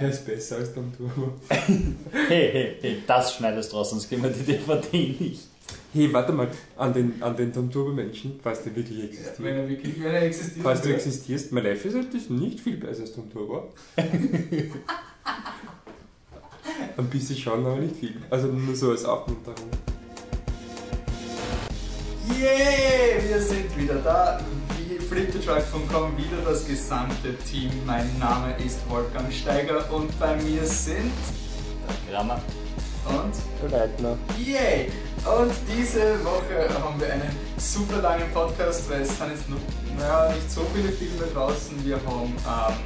Er ist besser als Tom Turbo. Hey, hey, hey, das schneidest du raus, sonst gehen wir die DVD nicht. Hey, warte mal, an den, an den Tom Turbo Menschen, falls der wirklich existiert. Wenn er wirklich, wenn er existiert. Falls du existierst, Maleficent ist nicht viel besser als Tom Turbo. Ein bisschen schon, aber nicht viel. Also nur so als Aufmunterung. Yay, wir sind wieder da. Fliptetruck.com wieder das gesamte Team. Mein Name ist Wolfgang Steiger und bei mir sind Der Grammar. und Leitner. Yay! Und diese Woche haben wir einen super langen Podcast, weil es sind jetzt noch naja, nicht so viele Filme draußen. Wir haben ähm,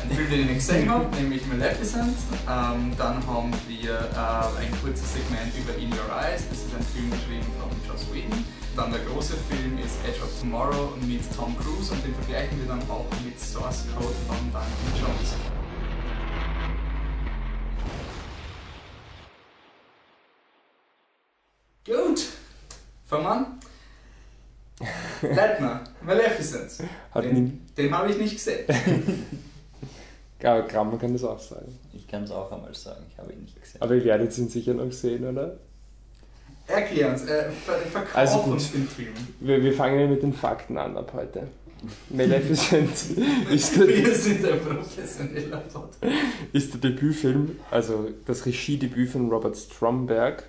einen Film, den ich nicht gesehen habe, nämlich Maleficent. Ähm, dann haben wir äh, ein kurzes Segment über In Your Eyes. Das ist ein Film geschrieben von Joss Whedon. Dann der große Film ist Edge of Tomorrow mit Tom Cruise und den vergleichen wir dann auch mit Source Code von Duncan Jones. Gut, fangen wir an. Leitner, Maleficent. Hat Den, den habe ich nicht gesehen. aber Grammar kann das auch sagen. Ich kann es auch einmal sagen, ich habe ihn nicht gesehen. Aber ihr werdet ihn sicher noch sehen, oder? Erklär uns, äh, ver verkauf Also gut. uns den Film. Wir, wir fangen mit den Fakten an ab heute. Maleficent ist der, Wir sind ein professioneller Pod. ist der Debütfilm, also das Regiedebüt von Robert Stromberg,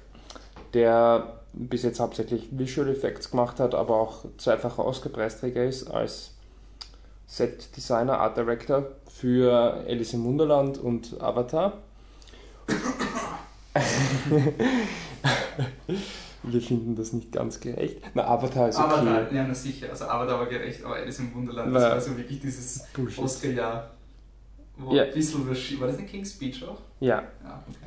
der bis jetzt hauptsächlich Visual Effects gemacht hat, aber auch zweifacher Oscar-Preisträger ist als Set Designer, Art Director für Alice im Wunderland und Avatar. Wir finden das nicht ganz gerecht. Na, Avatar ist okay. Avatar, ja, na sicher. Also Avatar war gerecht, aber Alice im Wunderland, das War- so wirklich dieses. Oscar-Jahr. Wo Ja. ein bisschen überschi- War das eine King's Speech auch? Ja, Ja, okay.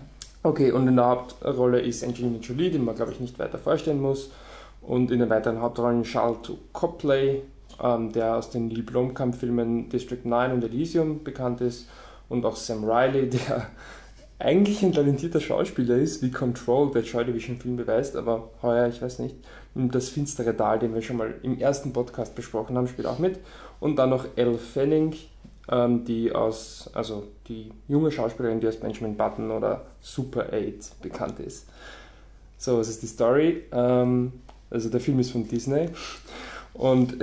Okay, und in der Hauptrolle ist Angelina Jolie, die man glaube ich nicht weiter vorstellen muss. Und in den weiteren Hauptrollen Charles Copley, ähm, der aus den Neil Blomkamp-Filmen District 9 und Elysium bekannt ist. Und auch Sam Riley, der eigentlich ein talentierter Schauspieler ist, wie Control, der Joy Division-Film beweist, aber heuer, ich weiß nicht, das finstere Tal, den wir schon mal im ersten Podcast besprochen haben, spielt auch mit. Und dann noch Elle Fanning, ähm, die aus, also die junge Schauspielerin, die aus Benjamin Button oder Super 8 bekannt ist. So, was ist die Story? Ähm, also der Film ist von Disney und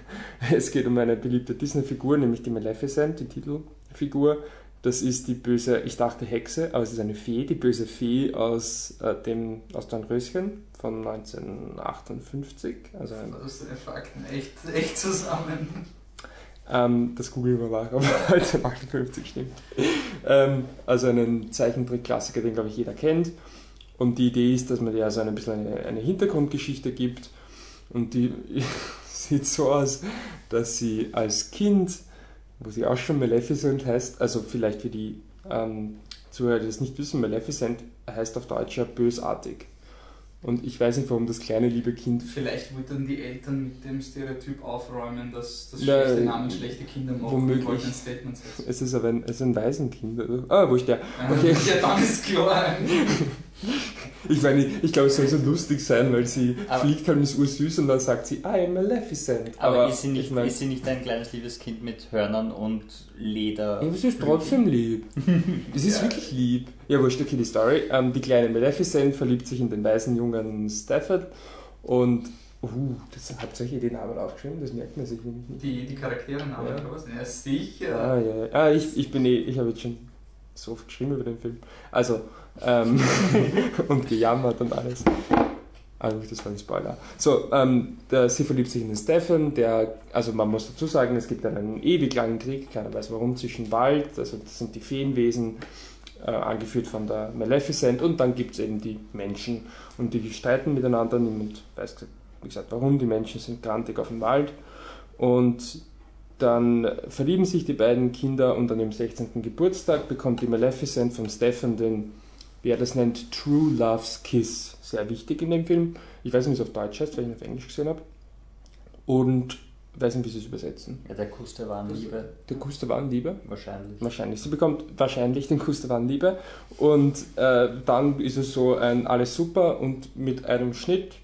es geht um eine beliebte Disney-Figur, nämlich die Maleficent, die Titelfigur. Das ist die böse, ich dachte Hexe, aber es ist eine Fee, die böse Fee aus, äh, dem, aus Dornröschen von 1958. Also ein Das ist Fakten echt, echt zusammen. ähm, das googeln wir mal, ob 1958 stimmt. Ähm, also einen Zeichentrick-Klassiker, den glaube ich jeder kennt. Und die Idee ist, dass man dir also ein bisschen eine, eine Hintergrundgeschichte gibt. Und die sieht so aus, dass sie als Kind, wo sie auch schon Maleficent heißt, also vielleicht für die ähm, Zuhörer, die das nicht wissen, Maleficent heißt auf Deutsch ja bösartig. Und ich weiß nicht, warum das kleine liebe Kind Vielleicht wollten die Eltern mit dem Stereotyp aufräumen, dass, Ja, schlechte äh, Namen schlechte Kinder machen womöglich. ein Statement setzen. Es ist aber ein, es ist ein Waisenkind. Oder? Ah, wo ist der? Okay. Ja, dann ist klar. Ich meine, ich, glaube, es soll so lustig sein, weil sie Aber- fliegt halt ist ursüß und dann sagt sie, I am Maleficent. Aber, ist, sie nicht, ich meine, ist sie nicht ein kleines liebes Kind mit Hörnern und Leder? ja, aber sie ist trotzdem lieb. Es ist Ja. wirklich lieb. Ja, wurscht, okay, die Story. Ähm, die kleine Maleficent verliebt sich in den weißen jungen Stafford und, uh, das hat solche den Namen aufgeschrieben, das merkt man sich nicht. Die, die Charaktere Namen Ja. was? Ja, sicher. Ah, ja, ja. Ah, ich, ich bin eh, ich habe jetzt schon so oft geschrieben über den Film. Also, ähm, und gejammert und alles. Also, das war ein Spoiler. So, ähm, sie verliebt sich in den Stefan, der, also man muss dazu sagen, es gibt einen ewig langen Krieg, keiner weiß warum, zwischen Wald, also das sind die Feenwesen, äh, angeführt von der Maleficent, und dann gibt es eben die Menschen und die streiten miteinander, niemand weiß, wie gesagt, warum, die Menschen sind grantig auf dem Wald und dann verlieben sich die beiden Kinder und an ihrem 16. Geburtstag bekommt die Maleficent von Stefan den, wie er das nennt, True Love's Kiss. Sehr wichtig in dem Film. Ich weiß nicht, wie es auf Deutsch heißt, weil ich ihn auf Englisch gesehen habe. Und weiß nicht, wie sie es übersetzen. Ja, der Kuss der wahren Liebe, Der Kuss der wahren Liebe. wahrscheinlich. Wahrscheinlich. Sie bekommt wahrscheinlich den Kuss der wahren Liebe. Und äh, dann ist es so ein alles super und mit einem Schnitt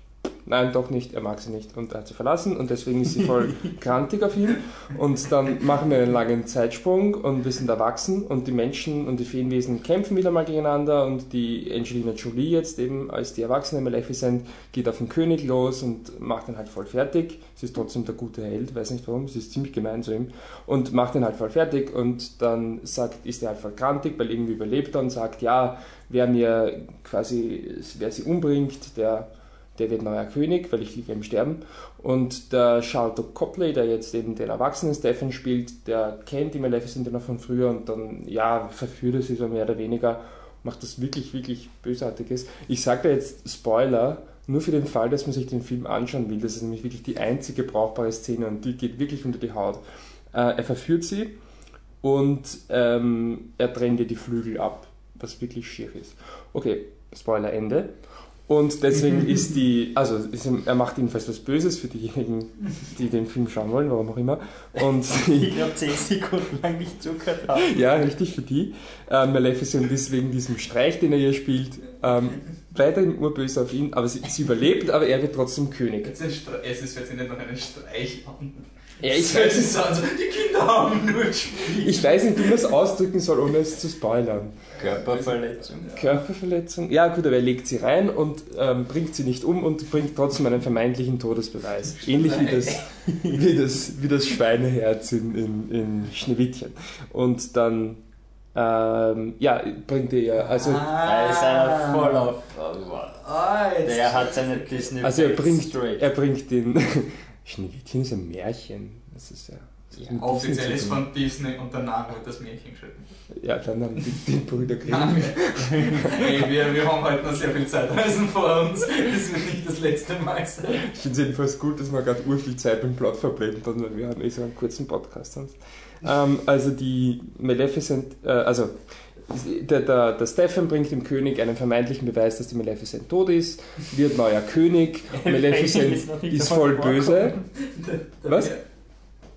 nein, doch nicht, er mag sie nicht und er hat sie verlassen und deswegen ist sie voll krantig auf ihn. Und dann machen wir einen langen Zeitsprung und wir sind erwachsen und die Menschen und die Feenwesen kämpfen wieder mal gegeneinander und die Angelina Jolie jetzt eben als die erwachsene Maleficent geht auf den König los und macht ihn halt voll fertig. Sie ist trotzdem der gute Held, weiß nicht warum, sie ist ziemlich gemein zu ihm und macht ihn halt voll fertig und dann sagt, ist er halt voll krantig, weil irgendwie überlebt er und sagt, ja, wer mir quasi, wer sie umbringt, der, der wird neuer König, weil ich liege im Sterben. Und der Charlton Copley, der jetzt eben den erwachsenen Stefan spielt, der kennt die Maleficent noch von früher und dann, ja, verführt er sie so mehr oder weniger, macht das wirklich, wirklich Bösartiges. Ich sage da jetzt Spoiler, nur für den Fall, dass man sich den Film anschauen will. Das ist nämlich wirklich die einzige brauchbare Szene und die geht wirklich unter die Haut. Äh, er verführt sie und ähm, er trennt ihr die Flügel ab was wirklich schier ist. Okay, Spoiler Ende. Und deswegen ist die, also ist, er macht jedenfalls was Böses für diejenigen, die den Film schauen wollen, warum auch immer. Und ich glaube 10 Sekunden lang nicht zugehört haben. Ja, richtig für die. Ähm, Maleficent ist wegen diesem Streich, den er hier spielt, ähm, weiterhin urböse auf ihn, aber sie, sie, überlebt, aber er wird trotzdem König. Ist, es ist jetzt nicht noch einen Streich an. Ja, ich weiß nicht. Also, die Kinder haben nur gespielt. Ich weiß nicht, wie man es ausdrücken soll, ohne es zu spoilern. Körperverletzung. Körperverletzung. Ja, gut, aber er legt sie rein und ähm, bringt sie nicht um und bringt trotzdem einen vermeintlichen Todesbeweis. Ähnlich wie das, wie das, wie das Schweineherz in, in, in Schneewittchen. Und dann ähm, ja, bringt er ja, also. Ah, ist einer voll auf. Ah, der hat seine Disney. Also er bringt, er bringt den. Schneewittchen ist ein Märchen. Das ist ja. ja offiziell ist von Disney und danach wird das Märchen geschrieben. Ja, dann haben die, die Brüder Grimm. hey, wir, wir haben halt noch sehr viel Zeitreisen vor uns. Das wird nicht das letzte Mal sein. Ich finde es jedenfalls gut, dass wir gerade ur viel Zeit beim Plot verbleiben, weil wir haben eh so einen kurzen Podcast sonst. Ähm, also die Maleficent, äh, also der, der, der Stefan bringt dem König einen vermeintlichen Beweis, dass die Maleficent tot ist, wird neuer König, Maleficent ist, ist voll böse. Was?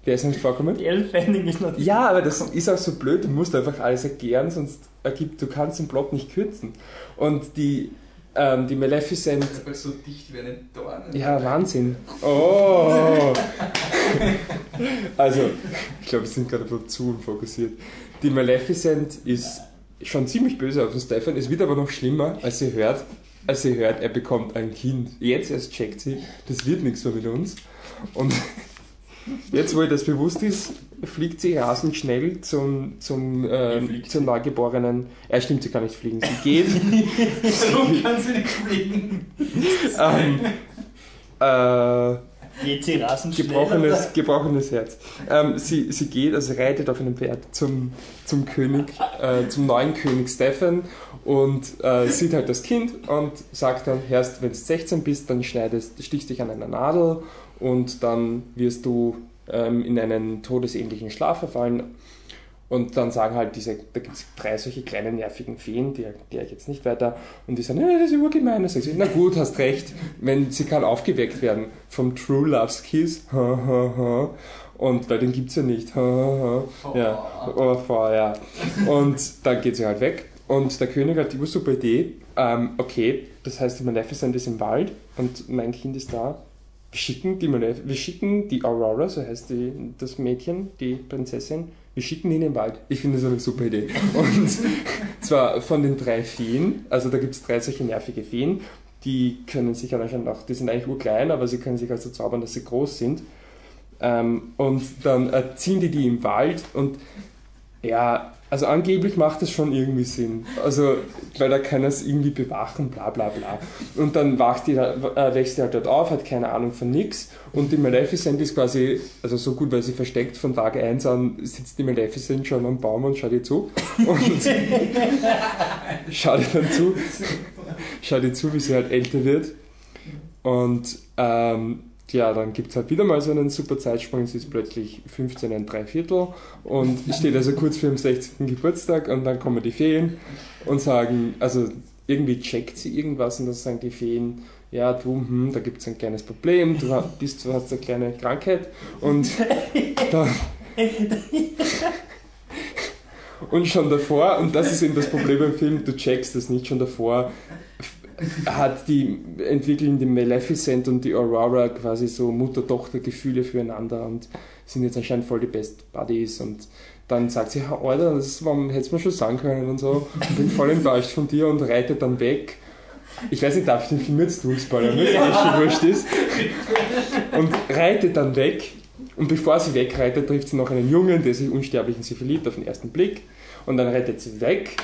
Wer ist nicht vorkommen? Die Elfending ist noch nicht Ja, aber das ist auch so blöd, du musst einfach alles erklären, sonst ergibt, du kannst den Plot nicht kürzen. Und die, ähm, die Maleficent... Das ist so dicht wie eine Dorne. Ja, Wahnsinn. Oh! also, ich glaube, wir sind gerade ein bisschen zu fokussiert. Die Maleficent ist schon ziemlich böse auf den Stefan. Es wird aber noch schlimmer, als sie hört, als sie hört, er bekommt ein Kind. Jetzt erst checkt sie, das wird nichts mehr mit uns. Und jetzt, wo ihr das bewusst ist, fliegt sie rasend schnell zum, zum, äh, zum Neugeborenen. Er stimmt, sie kann nicht fliegen. Sie geht. Warum kann sie nicht fliegen? ähm, äh, Geht sie rasend gebrochenes, gebrochenes Herz. Ähm, sie, sie geht, also reitet auf einem Pferd zum, zum König, äh, zum neuen König Stefan und äh, sieht halt das Kind und sagt dann, erst wenn du 16 bist, dann schneidest, stichst dich an einer Nadel und dann wirst du ähm, in einen todesähnlichen Schlaf verfallen und dann sagen halt diese, da gibt es drei solche kleinen nervigen Feen, die erkläre ich jetzt nicht weiter. Und die sagen, ja, das ist urgemein. Sagen sie, na gut, hast recht, wenn sie kann aufgeweckt werden vom True Love's Kiss. Und weil den gibt es ja nicht. Ja, oh, vor, ja. Und dann geht sie halt weg. Und der König hat die super Idee. Ähm, okay, das heißt, die Maleficent ist im Wald und mein Kind ist da. Wir schicken die, Malef wir schicken die Aurora, so heißt die, das Mädchen, die Prinzessin, wir schicken ihn in den Wald. Ich finde das eine super Idee. Und zwar von den drei Feen, also da gibt es drei solche nervige Feen, die können sich anscheinend auch, die sind eigentlich urklein, aber sie können sich also zaubern, dass sie groß sind. Ähm, und dann erziehen die die im Wald und ja, also angeblich macht das schon irgendwie Sinn. Also, weil da kann es irgendwie bewachen, bla bla bla. Und dann wacht die, äh, wächst die halt dort auf, hat keine Ahnung von nix. Und die Maleficent ist quasi, also so gut, weil sie versteckt von Tag 1 an, sitzt die Maleficent schon am Baum und schaut ihr zu. Und schaut ihr dann zu, schaut ihr zu, wie sie halt älter wird. Und ähm, ja, dann gibt es halt wieder mal so einen super Zeitsprung, es ist plötzlich 15 ein Dreiviertel und steht also kurz vor dem 60. Geburtstag und dann kommen die Feen und sagen, also irgendwie checkt sie irgendwas und dann sagen die Feen, ja, du, hm, da gibt es ein kleines Problem, du bist, du hast eine kleine Krankheit und dann, und schon davor, und das ist eben das Problem beim Film, du checkst das nicht schon davor, hat die, entwickeln die Maleficent und die Aurora quasi so Mutter-Tochter-Gefühle füreinander und sind jetzt anscheinend voll die Best Buddies und dann sagt sie, Alter, das du mir schon sagen können und so. Ich bin voll enttäuscht von dir und reitet dann weg. Ich weiß nicht, darf ich den Film jetzt durchspoilern, wenn es schon wurscht ist. Und reitet dann weg. Und bevor sie wegreitet, trifft sie noch einen Jungen, der sich unsterblich in sie verliebt auf den ersten Blick. Und dann reitet sie weg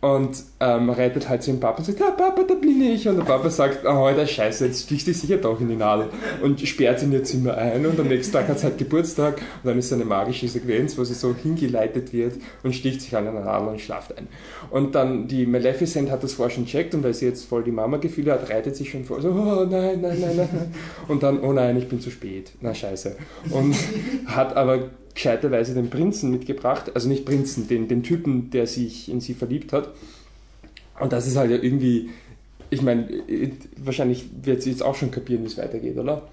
und ähm, reitet halt zu ihrem Papa und sagt, ja Papa, da bin ich. Und der Papa sagt, oh, der Scheiße, jetzt stichst du sicher doch in die Nadel. Und sperrt sie in ihr Zimmer ein und am nächsten Tag hat sie halt Geburtstag und dann ist eine magische Sequenz, wo sie so hingeleitet wird und sticht sich an einer Nadel und schlaft ein. Und dann die Maleficent hat das vorher schon checkt und weil sie jetzt voll die Mama-Gefühle hat, reitet sich schon vor, so, oh nein, nein, nein, nein. Und dann, oh nein, ich bin zu spät. Na scheiße. Und hat aber gescheiterweise den Prinzen mitgebracht, also nicht Prinzen, den, den Typen, der sich in sie verliebt hat. Und das ist halt ja irgendwie, ich meine, wahrscheinlich wird sie jetzt auch schon kapieren, wie es weitergeht, oder?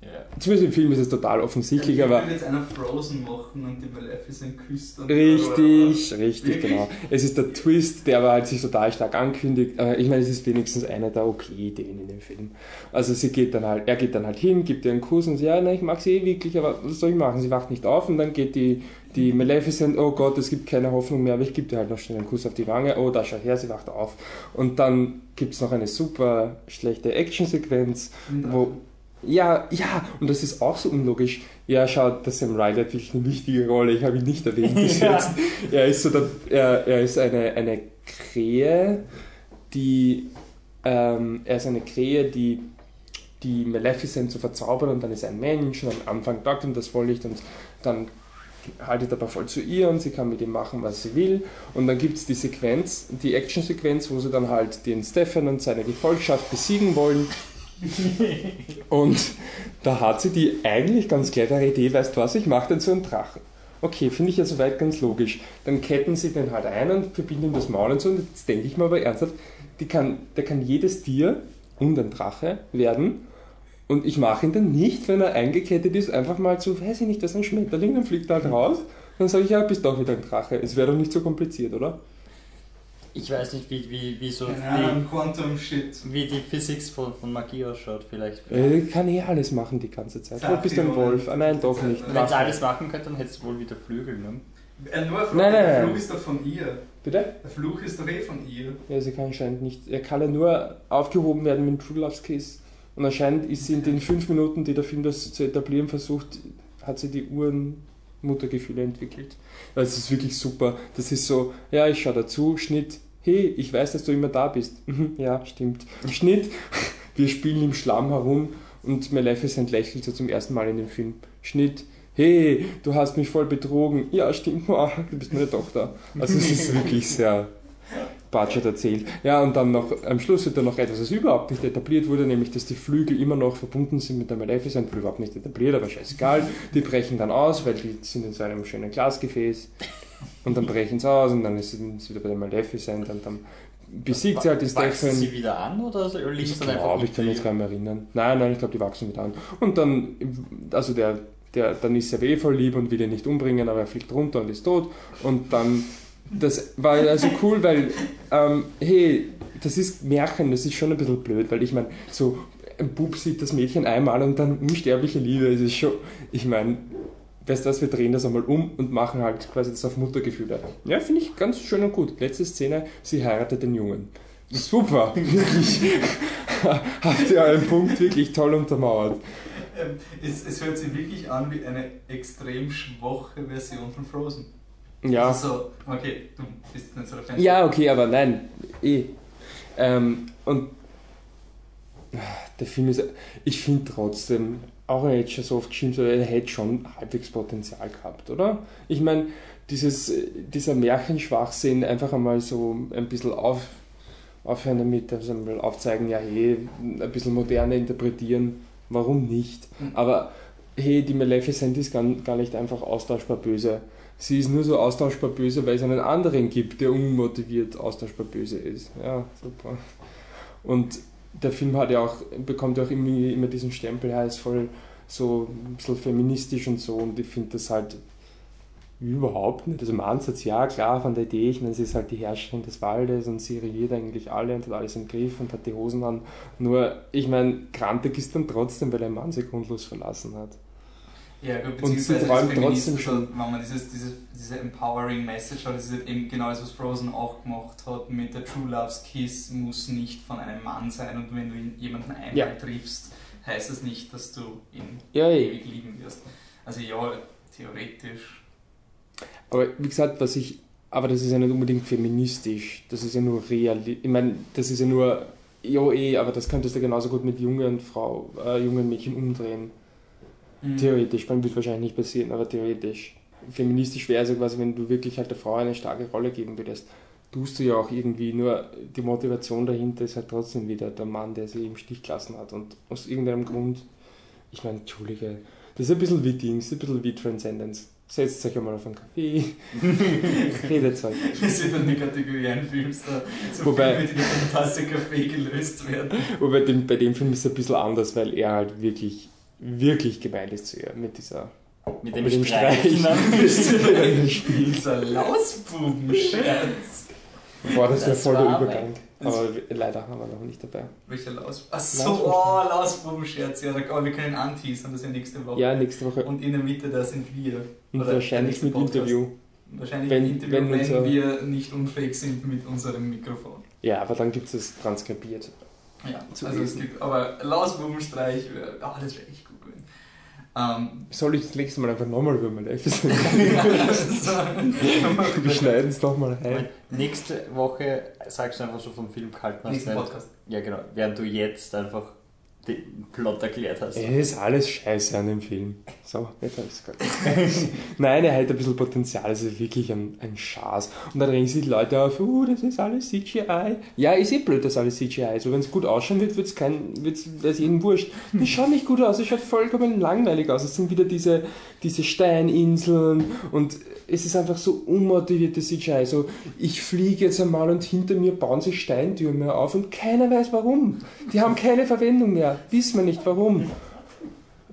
Ja. Zumindest im Film ist es total offensichtlich, ich aber. würde jetzt einer Frozen machen und die Maleficent küsst. und- Richtig, richtig, Wirklich? genau. Es ist der Twist, der aber halt sich total stark ankündigt. Aber ich meine, es ist wenigstens eine der okay Ideen in dem Film. Also sie geht dann halt, er geht dann halt hin, gibt ihr einen Kuss und sie, ja, nein, ich mag sie eh wirklich, aber was soll ich machen? Sie wacht nicht auf und dann geht die, die Maleficent, oh Gott, es gibt keine Hoffnung mehr, aber ich gebe dir halt noch schnell einen Kuss auf die Wange, oh, da schau her, sie wacht auf. Und dann gibt es noch eine super schlechte Actionsequenz, wo, ja, ja, und das ist auch so unlogisch. Ja, schaut, der Sam Riley hat wirklich eine wichtige Rolle, ich habe ihn nicht erwähnt bis Ja. jetzt. Er ist so der, er, er ist eine, eine Krähe, die ähm, er ist eine Krähe, die die Maleficent zu verzaubern und dann ist er ein Mensch und am Anfang taugt ihm das voll nicht und dann haltet aber voll zu ihr und sie kann mit ihm machen, was sie will. Und dann gibt es die Sequenz, die Action-Sequenz, wo sie dann halt den Stefan und seine Gefolgschaft besiegen wollen. Und da hat sie die eigentlich ganz clevere Idee, weißt du was, ich mache so einen Drachen. Okay, finde ich ja soweit ganz logisch. Dann ketten sie den halt ein und verbinden das Maul und so. Und jetzt denke ich mir aber ernsthaft, die kann, der kann jedes Tier und ein Drache werden. Und ich mache ihn dann nicht, wenn er eingekettet ist, einfach mal zu, weiß ich nicht, ist ein Schmetterling, dann fliegt er halt raus. Dann sage ich, ja, bist doch wieder ein Drache. Es wäre doch nicht so kompliziert, oder? Ich weiß nicht, wie, wie, wie so Keine Ahnung, Quantum Shit. wie, die Physics von, von Magie ausschaut, vielleicht. Äh, kann eh alles machen die ganze Zeit. Du bist ein Wolf. Ah, nein, doch nicht. Wenn es alles machen könnte, dann hättest du wohl wieder Flügel, ne? Äh, nur Frage, Nein, nein, der. Fluch ist doch von ihr. Bitte? Der Fluch ist doch eh von ihr. Ja, sie kann anscheinend nicht. Er kann ja nur aufgehoben werden mit True Love's Kiss. Und anscheinend ist sie in den fünf Minuten, die der Film das zu etablieren versucht, hat sie die Uhren-Muttergefühle entwickelt. Also es ist wirklich super. Das ist so, ja, ich schaue dazu, Schnitt, hey, ich weiß, dass du immer da bist. Mhm, ja, stimmt. Schnitt, wir spielen im Schlamm herum und Maleficent lächelt so zum ersten Mal in dem Film. Schnitt, hey, du hast mich voll betrogen. Ja, stimmt, ah, du bist meine Tochter. Also es ist wirklich sehr Budget erzählt. Ja, und dann noch, am Schluss wird dann noch etwas, was überhaupt nicht etabliert wurde, nämlich, dass die Flügel immer noch verbunden sind mit der Maleficent, überhaupt nicht etabliert, aber scheißegal. Die brechen dann aus, weil die sind in so einem schönen Glasgefäß. Und dann brechen sie aus und dann ist sie wieder bei der Maleficent und dann besiegt sie halt die Wachsen Stefan. sie wieder an oder liegt Ich es dann einfach ich kann mich jetzt gar nicht mehr erinnern. Nein, nein, ich glaube, die wachsen mit an. Und dann, also der, der, dann ist er eh voll lieb und will ihn nicht umbringen, aber er fliegt runter und ist tot. Und dann, das war also cool, weil, ähm, hey, das ist Märchen, das ist schon ein bisschen blöd, weil ich meine, so ein Bub sieht das Mädchen einmal und dann unsterbliche Liebe, ist schon, ich meine, weißt du was, wir drehen das einmal um und machen halt quasi das auf Muttergefühle. Ja, finde ich ganz schön und gut. Letzte Szene, sie heiratet den Jungen. Super, wirklich. Habt ihr euren Punkt wirklich toll untermauert. Ähm, es, es hört sich wirklich an wie eine extrem schwache Version von Frozen. Ja. Also so, okay, du bist nicht so der Fan. Ja, okay, aber nein, eh. Ähm, und der Film ist, ich finde trotzdem, auch jetzt schon so oft geschimpft wird, er hätte schon halbwegs Potenzial gehabt, oder? Ich meine, dieses, dieser Märchenschwachsinn einfach einmal so ein bisschen auf, aufhören damit, also mal aufzeigen, ja, hey, ein bisschen moderner interpretieren, warum nicht? Mhm. Aber hey, die Maleficent ist gar, gar nicht einfach austauschbar böse. Sie ist nur so austauschbar böse, weil es einen anderen gibt, der unmotiviert austauschbar böse ist. Ja, super. Und der Film hat ja auch, bekommt ja auch immer, immer diesen Stempel, er ist voll so ein bisschen feministisch und so und ich finde das halt Überhaupt nicht. Also im Ansatz ja, klar, von der Idee, ich meine, sie ist halt die Herrscherin des Waldes und sie regiert eigentlich alle und hat alles im Griff und hat die Hosen an. Nur, ich meine, grantig ist dann trotzdem, weil der Mann sie grundlos verlassen hat. Ja, gut, Und sie Feminist, trotzdem also, wenn man dieses, diese, diese empowering Message hat, das ist halt eben genau das, was Frozen auch gemacht hat mit der True Love's Kiss muss nicht von einem Mann sein und wenn du ihn- jemanden einmal Ja. triffst, heißt das nicht, dass du ihn Ja, ewig lieben wirst. Also ja, theoretisch. Aber wie gesagt, was ich, aber das ist ja nicht unbedingt feministisch, das ist ja nur real, ich meine, das ist ja nur, ja eh, aber das könntest du genauso gut mit jungen Frau, äh, jungen Mädchen umdrehen. Mhm. Theoretisch, man wird wahrscheinlich nicht passieren, aber theoretisch. Feministisch wäre so quasi, wenn du wirklich halt der Frau eine starke Rolle geben würdest. Tust du ja auch irgendwie, nur die Motivation dahinter ist halt trotzdem wieder der Mann, der sie im Stich gelassen hat. Und aus irgendeinem Grund, ich meine, Entschuldige, das ist ein bisschen wie Dings, ein bisschen wie Transcendence. Setzt euch einmal auf einen Kaffee, redet halt. Wir sind in die Kategorie ein Filmstar. So Wobei- Filme, die mit einer Tasse Kaffee gelöst werden. Wobei dem, bei dem Film ist es ein bisschen anders, weil er halt wirklich, wirklich gemeint ist zu ihr mit dieser Mit dem Mit dem Streich. Dieser Lausbubenscherz. Boah, das wäre Das voll der Übergang. Aber leider haben wir noch nicht dabei. Welcher Laus? Achso, Lausbuben. oh, Lausbubenscherz. Ja, aber wir können anteasern, das ist ja nächste Woche. Ja, nächste Woche. Und in der Mitte, da sind wir. Und Oder wahrscheinlich mit Podcast. Interview. Wahrscheinlich Wenn- Interview, wenn wenn, unser- wir nicht unfähig sind mit unserem Mikrofon. Ja, aber dann gibt es es transkribiert. Ja, also es lesen. gibt, aber Lausbubenstreich, ah, das wäre echt gewesen. Ähm, Soll ich das nächste Mal einfach nochmal über Maleficent? so, Wir schneiden es nochmal rein. Nächste Woche sagst du einfach so vom Film gehalten hast. Nächsten Podcast. Ja, genau. Während du jetzt einfach den Plot erklärt hast. Es ist alles scheiße an dem Film. So, hab ich's gesagt. Nein, er hat ein bisschen Potenzial, es ist wirklich ein, ein Schaß. Und dann regen sich die Leute auf, uh, das ist alles CGI. Ja, ist eh blöd, dass alles CGI ist. Aber wenn es gut ausschauen wird, wird's kein, wird's, wär's jedem wurscht. Das schaut nicht gut aus, es schaut vollkommen langweilig aus. Es sind wieder diese, diese Steininseln und es ist einfach so unmotivierte CGI. So, ich fliege jetzt einmal und hinter mir bauen sich Steintürme auf und keiner weiß warum. Die haben keine Verwendung mehr. Wissen wir nicht warum.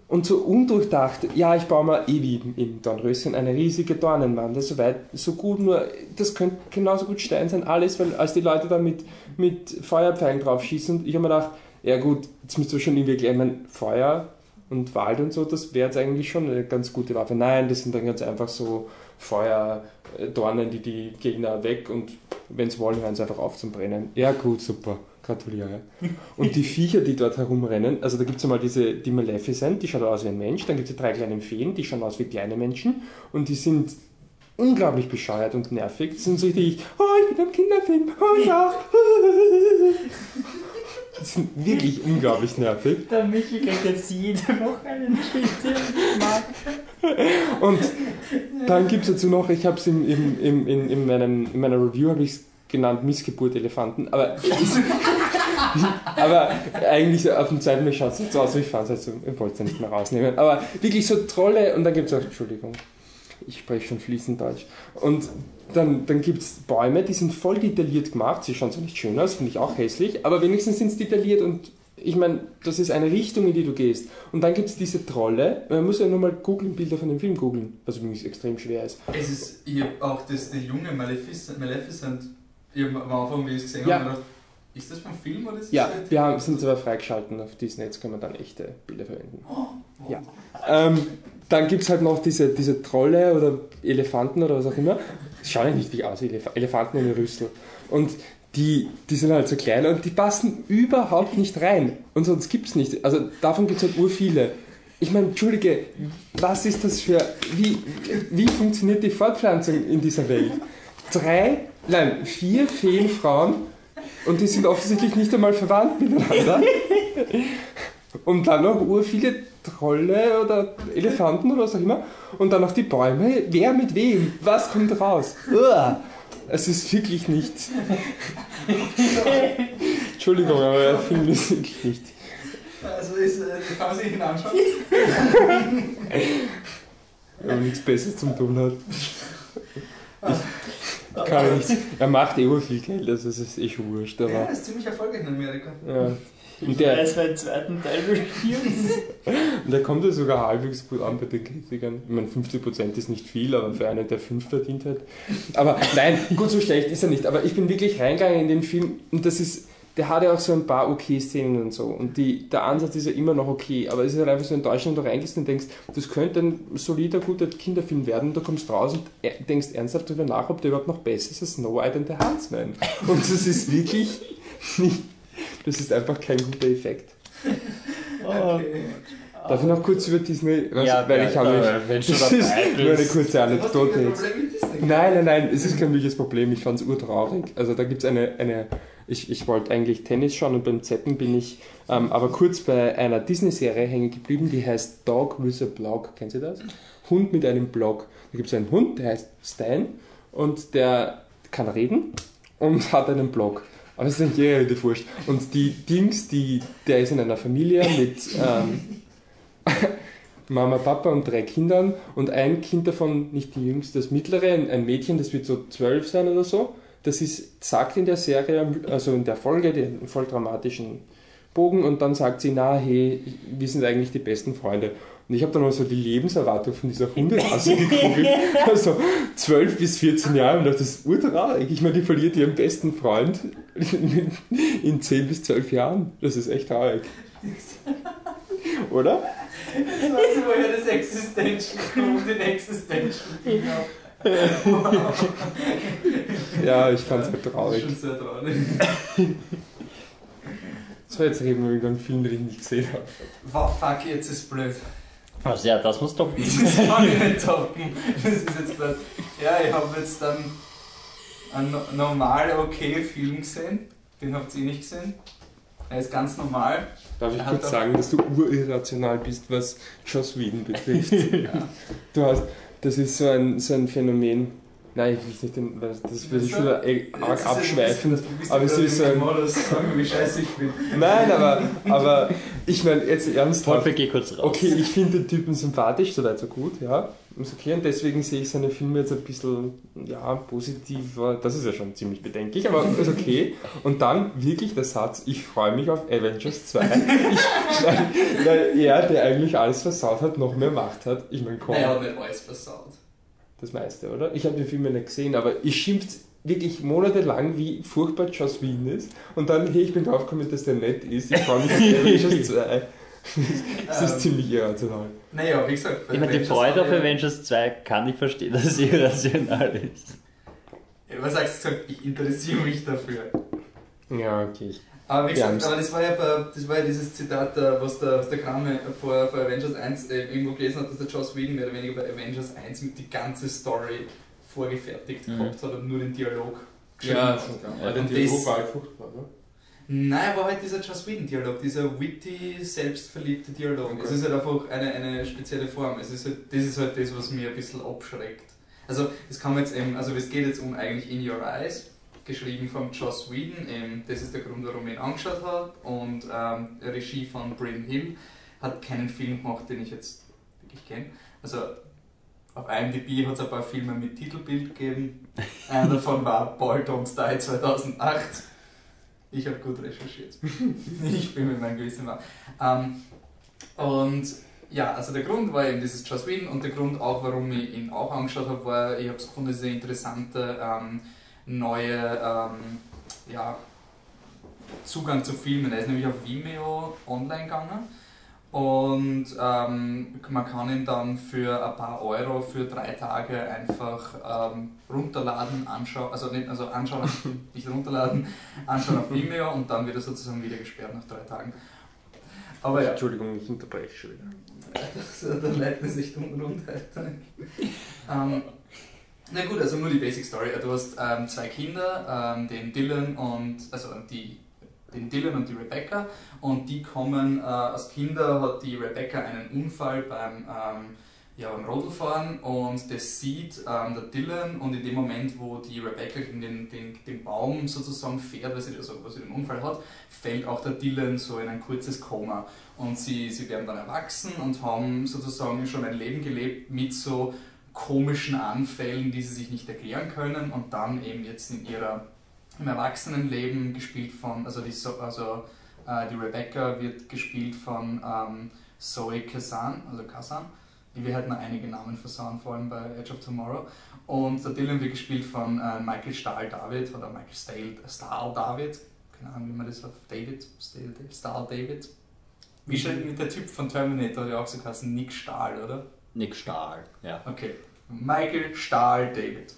Und so undurchdacht, ja, ich baue mal eh wie im Dornröschen eine riesige Dornenwand, so weit, so gut, nur das könnte genauso gut Stein sein, alles, weil als die Leute da mit, mit Feuerpfeilen drauf schießen, ich habe mir gedacht, ja gut, jetzt müsst ihr schon irgendwie erklären, ich meine, Feuer und Wald und so, das wäre jetzt eigentlich schon eine ganz gute Waffe. Nein, das sind dann ganz einfach so Feuerdornen, die die Gegner weg und wenn sie wollen, hören sie einfach auf zum Brennen. Ja gut, super. Gratuliere. Und die Viecher, die dort herumrennen, also da gibt es einmal diese, die Maleficent, die schaut aus wie ein Mensch, dann gibt es die drei kleinen Feen, die schauen aus wie kleine Menschen und die sind unglaublich bescheuert und nervig. Die sind so richtig, oh, ich bin am Kinderfilm, oh ja. Die sind wirklich unglaublich nervig. Der Michi kriegt jetzt jede Woche einen mag. Und dann gibt es dazu noch, ich habe es im, im, in, in, meinem, in meiner Review habe ich genannt Missgeburt Elefanten, aber, aber eigentlich auf dem zweiten Blick schaut es so aus, wie ich fand es, also ich wollte es ja nicht mehr rausnehmen. Aber wirklich so Trolle und dann gibt es auch, Entschuldigung, ich spreche schon fließend Deutsch. Und dann, dann gibt es Bäume, die sind voll detailliert gemacht, sie schauen zwar nicht schön aus, finde ich auch hässlich, aber wenigstens sind es detailliert und ich meine, das ist eine Richtung, in die du gehst. Und dann gibt es diese Trolle, man muss ja nur mal googeln, Bilder von dem Film googeln, was übrigens extrem schwer ist. Es ist, ich hab auch das, der junge Maleficent, Maleficent ich am Anfang, wie ich es gesehen Ja. habe, gedacht, ist das vom Film oder ist das Ja, wir haben, sind aber freigeschalten auf Disney, jetzt können wir dann echte Bilder verwenden. Oh, Ja. Ähm, dann gibt es halt noch diese, diese Trolle oder Elefanten oder was auch immer. Die schauen ja nicht wie aus, Elef Elefanten ohne Rüssel. Und die, die sind halt so klein und die passen überhaupt nicht rein. Und sonst gibt es nicht. Also davon gibt es halt ur viele. Ich meine, Entschuldige, was ist das für. Wie, wie funktioniert die Fortpflanzung in dieser Welt? Drei, nein, vier Feenfrauen und die sind offensichtlich nicht einmal verwandt miteinander. Und dann noch ur viele Trolle oder Elefanten oder was auch immer. Und dann noch die Bäume. Wer mit wem? Was kommt raus? Uah. Es ist wirklich nichts. Entschuldigung, aber der Film ist wirklich nicht. Also ist, äh, kann man sich ihn anschauen. Wenn man nichts Besseres zum tun hat. Ich kann nichts. Er macht eh viel Geld, also es ist eh schon wurscht. Ja, Aber, ist ziemlich erfolgreich in Amerika. ja. Und der, weiß, wer den zweiten Teil reviews. und der kommt ja sogar halbwegs gut an bei den Kritikern. Ich meine, 50% ist nicht viel, aber für einen, der 5 verdient hat. Aber nein, gut, so schlecht ist er nicht. Aber ich bin wirklich reingegangen in den Film und das ist, der hat ja auch so ein paar okay Szenen und so. Und die, der Ansatz ist ja immer noch okay. Aber es ist halt einfach so in Deutschland, du reingehst und denkst, das könnte ein solider, guter Kinderfilm werden. Und du kommst raus und er- denkst ernsthaft darüber nach, ob der überhaupt noch besser ist als Snow White and the Huntsman. Und das ist wirklich nicht, das ist einfach kein guter Effekt. Okay. Darf ich noch kurz über Disney, was, Ja, weil ja, ich habe mich, ja, wenn du das ist nur eine kurze Anekdote jetzt. Nein, nein, nein, es ist kein wirkliches Problem. Ich fand es urtraurig. Also da gibt es eine, eine ich, ich wollte eigentlich Tennis schauen und beim Zetten bin ich ähm, aber kurz bei einer Disney-Serie hängen geblieben, die heißt Dog with a Blog. Kennen Sie das? Hund mit einem Blog. Da gibt es einen Hund, der heißt Stein und der kann reden und hat einen Blog. Aber das ist nicht jeder die Wurscht. Und die Dings, die, der ist in einer Familie mit ähm, Mama, Papa und drei Kindern und ein Kind davon, nicht die jüngste, das mittlere, ein, ein Mädchen, das wird so zwölf sein oder so. Das ist, sagt in der Serie, also in der Folge, den voll dramatischen Bogen und dann sagt sie, na hey, wir sind eigentlich die besten Freunde. Und ich habe dann mal so die Lebenserwartung von dieser Hunderasse gegoogelt. Also 12 bis 14 Jahre und dachte, das ist urtraurig. Ich meine, die verliert ihren besten Freund in 10 bis 12 Jahren. Das ist echt traurig. Oder? Ich weiß nicht, woher das Existential kommt, den Existential Wow. Ja, ich fand es halt Das ist traurig. schon sehr traurig. So, jetzt reden wir über einen Film, den ich nicht gesehen habe. Wow, fuck, jetzt ist blöd. Also ja, das muss doch. Das kann ich nicht toppen. Das ist jetzt blöd. Ja, ich habe jetzt dann einen no- normal okay Film gesehen. Den habt ihr nicht gesehen. Er ist ganz normal. Darf ich Er kurz sagen, dass du urirrational bist, was Joss Whedon betrifft? Ja. Du hast, das ist so ein, so ein Phänomen. Nein, ich will es nicht, den- weil das würde ich schon arg abschweifen. aber es ist ein- sagen, wie scheiße ich bin. Nein, aber, aber ich meine, jetzt ernsthaft. Wolfe, geh kurz raus. Okay, ich finde den Typen sympathisch, soweit so gut, ja. Ist okay, und deswegen sehe ich seine Filme jetzt ein bisschen, ja, positiver. Das ist ja schon ziemlich bedenklich, aber ist okay. Und dann wirklich der Satz, ich freue mich auf Avengers 2. Ich, weil, weil er, der eigentlich alles versaut hat, noch mehr Macht hat. Ich meine, komm, Nein, er hat nicht alles versaut. Das meiste, oder? Ich habe den Film ja nicht gesehen, aber ich schimpft wirklich monatelang, wie furchtbar Joss Whedon ist. Und dann, hey, ich bin draufgekommen, dass der nett ist. Ich freue mich auf Avengers 2. Das ist Ähm, ziemlich irrational. Naja, wie gesagt, Ich meine, die Freude auf er- Avengers 2 kann ich verstehen, dass es irrational ist. Ja, Was sagst du gesagt? Ich interessiere mich dafür. Ja, okay. Aber wie gesagt, aber das war ja, das war ja dieses Zitat, äh, was der, was der Kramme vor, vor Avengers 1 äh, irgendwo gelesen hat, dass der Joss Whedon mehr oder weniger bei Avengers 1 mit die ganze Story vorgefertigt Mhm. gehabt hat und nur den Dialog geschrieben Ja, hat. ja, den den Dialog war halt furchtbar, ne? Nein, aber halt dieser Joss Whedon-Dialog, dieser witty, selbstverliebte Dialog. Okay. Es ist halt einfach eine, eine spezielle Form. Es ist halt, das ist halt das, was mir ein bisschen abschreckt. Also, es kann jetzt eben, also es geht jetzt um eigentlich In Your Eyes, geschrieben von Joss Whedon. Eben, das ist der Grund, warum ich ihn angeschaut habe. Und ähm, Regie von Bryn Hill hat keinen Film gemacht, den ich jetzt wirklich kenne. Also, auf IMDb hat es ein paar Filme mit Titelbild gegeben. Einer davon war Ball Don't Die 2008. Ich habe gut recherchiert. ich bin mit meinem Gewissen wahr. Ähm, und ja, also der Grund war eben dieses Joss Whedon und der Grund auch, warum ich ihn auch angeschaut habe, war, ich habe es gefunden, diese interessante ähm, neue ähm, ja, Zugang zu Filmen. Er ist nämlich auf Vimeo online gegangen und ähm, man kann ihn dann für ein paar Euro für drei Tage einfach ähm, runterladen, anschauen, also nicht also anschauen, nicht runterladen, anschauen auf Vimeo und dann wird er sozusagen wieder gesperrt nach drei Tagen. Aber ja, Entschuldigung, ich unterbreche schon wieder. dann leitet sich dumm runter. ähm, na gut, also nur die Basic Story. Du hast ähm, zwei Kinder, ähm, den Dylan und also die, den Dylan und die Rebecca und die kommen äh, als Kinder hat die Rebecca einen Unfall beim ähm, ja, beim Rodelfahren und das sieht ähm, der Dylan und in dem Moment, wo die Rebecca gegen den, den, den Baum sozusagen fährt, weil sie, also, wo sie den Unfall hat, fällt auch der Dylan so in ein kurzes Koma und sie, sie werden dann erwachsen und haben sozusagen schon ein Leben gelebt mit so komischen Anfällen, die sie sich nicht erklären können und dann eben jetzt in ihrer im Erwachsenenleben gespielt von, also die so, also Äh, die Rebecca wird gespielt von ähm, Zoe Kazan, also Kazan. Wir hätten noch einige Namen versauen, vor allem bei Edge of Tomorrow. Und der Dylan wird gespielt von äh, Michael Stahl David oder Michael Stahl, Stahl David. Keine Ahnung, wie man das auf David, Stahl, Stahl David. Wie schon der Typ von Terminator, der auch so heißt, Nick Stahl, oder? Nick Stahl, ja. Okay. Michael Stahl David.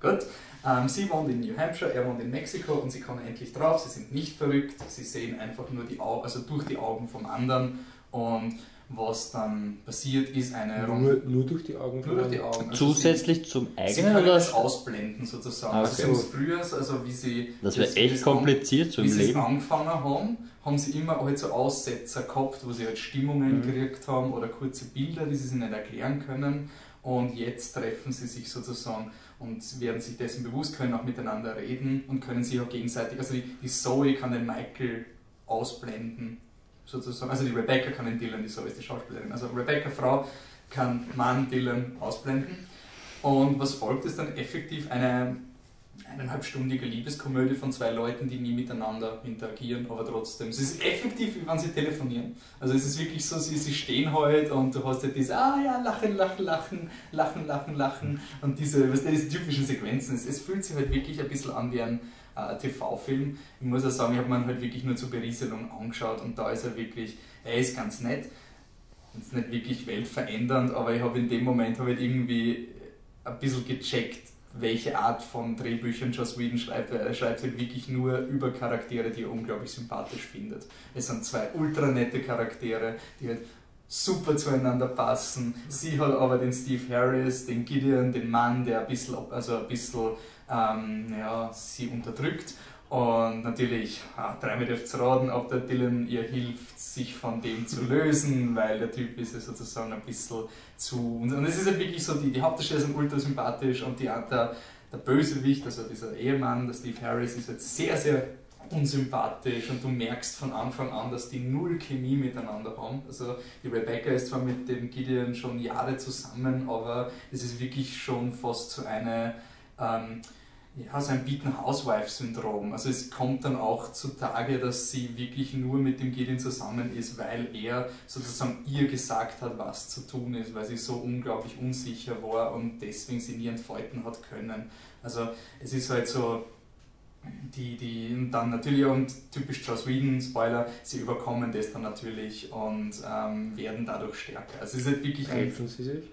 Gut. Ähm, sie wohnt in New Hampshire, er wohnt in Mexiko und sie kommen endlich drauf. Sie sind nicht verrückt, sie sehen einfach nur die Augen, also durch die Augen vom anderen und was dann passiert, ist eine Nur, nur durch die Augen. nur durch die Augen. Also Zusätzlich zum sie, sie eigenen können oder? das ausblenden sozusagen. Ah, Also okay. sie es früher, also wie sie Das wäre wie echt kompliziert so wie im sie es Leben. angefangen haben, haben sie immer halt so Aussetzer gehabt, wo sie halt Stimmungen Mhm. gekriegt haben oder kurze Bilder, die sie sich nicht erklären können. Und jetzt treffen sie sich sozusagen und werden sich dessen bewusst, können auch miteinander reden und können sich auch gegenseitig, also die, die Zoe kann den Michael ausblenden, sozusagen. Also die Rebecca kann den Dylan, die Zoe ist die Schauspielerin. Also Rebecca, Frau, kann Mann Dylan ausblenden. Und was folgt, ist dann effektiv eine eineinhalbstündige Liebeskomödie von zwei Leuten, die nie miteinander interagieren, aber trotzdem. Es ist effektiv, wie wenn sie telefonieren. Also es ist wirklich so, sie, sie stehen halt und du hast halt diese, ah ja, lachen, lachen, lachen, lachen, lachen, lachen und diese, was diese typischen Sequenzen. Es, es fühlt sich halt wirklich ein bisschen an wie ein äh, TV-Film. Ich muss auch sagen, ich habe mir halt wirklich nur zur Berieselung angeschaut und da ist er wirklich, er ist ganz nett. Jetzt nicht wirklich weltverändernd, aber ich habe in dem Moment ich irgendwie ein bisschen gecheckt, welche Art von Drehbüchern Joss Whedon schreibt, weil er schreibt halt wirklich nur über Charaktere, die er unglaublich sympathisch findet. Es sind zwei ultra nette Charaktere, die halt super zueinander passen. Sie hat aber den Steve Harris, den Gideon, den Mann, der ein bisschen, also ein bisschen ähm, ja, sie unterdrückt. Und natürlich, ah, dreimal dürft raten, ob der Dylan ihr hilft, sich von dem zu lösen, weil der Typ ist ja sozusagen ein bisschen zu. Und es ist halt wirklich so, die, die Hauptdarsteller sind ultra sympathisch und die, der, der Bösewicht, also dieser Ehemann, der Steve Harris, ist jetzt sehr, sehr unsympathisch und du merkst von Anfang an, dass die null Chemie miteinander haben. Also die Rebecca ist zwar mit dem Gideon schon Jahre zusammen, aber es ist wirklich schon fast so eine ähm, ja, so ein Beaten Housewife-Syndrom. Also es kommt dann auch zutage, dass sie wirklich nur mit dem Gideon zusammen ist, weil er sozusagen ihr gesagt hat, was zu tun ist, weil sie so unglaublich unsicher war und deswegen sie nie entfalten hat können. Also es ist halt so, die, die und dann natürlich und typisch Joss Whedon, Spoiler, sie überkommen das dann natürlich und ähm, werden dadurch stärker. Also es ist halt wirklich ein Helfen Sie sich?